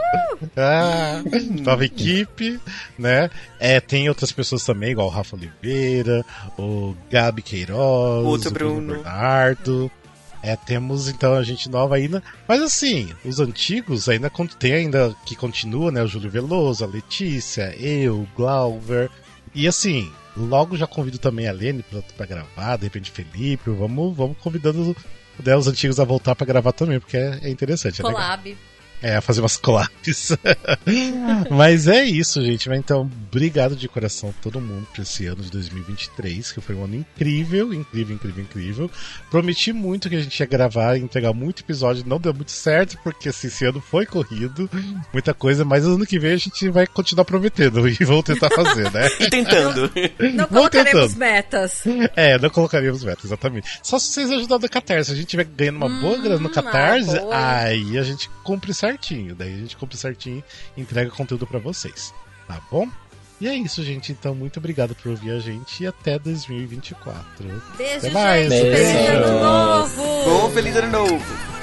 Ah, nova equipe, né? É, tem outras pessoas também, igual o Rafa Oliveira, o Gabi Queiroz, Outro o Bruno, Bruno Bernardo. É, temos então a gente nova ainda. Mas assim, os antigos ainda tem ainda que continua, né? O Júlio Veloso, a Letícia, eu, Glauber. E assim, logo já convido também a Lene pra gravar, de repente Felipe. Vamos, vamos convidando né, os antigos a voltar para gravar também, porque é, é interessante. É Collab. Legal. É, fazer umas collabs. Mas é isso, gente. Então, obrigado de coração a todo mundo por esse ano de 2023, que foi um ano incrível, incrível, incrível, incrível. Prometi muito que a gente ia gravar e entregar muito episódio, não deu muito certo, porque assim, esse ano foi corrido, muita coisa, mas ano que vem a gente vai continuar prometendo e vamos tentar fazer, né? e tentando. Não colocaremos metas. É, não colocaríamos metas, exatamente. Só se vocês ajudarem no Catarse. Se a gente estiver ganhando uma hum, boa grana no Catarse, ah, aí a gente cumpre certo certinho. Daí a gente compra certinho e entrega conteúdo para vocês. Tá bom? E é isso, gente. Então, muito obrigado por ouvir a gente e até 2024. Beijo, até mais. gente. Beijo. Feliz ano novo. Bom, feliz ano novo.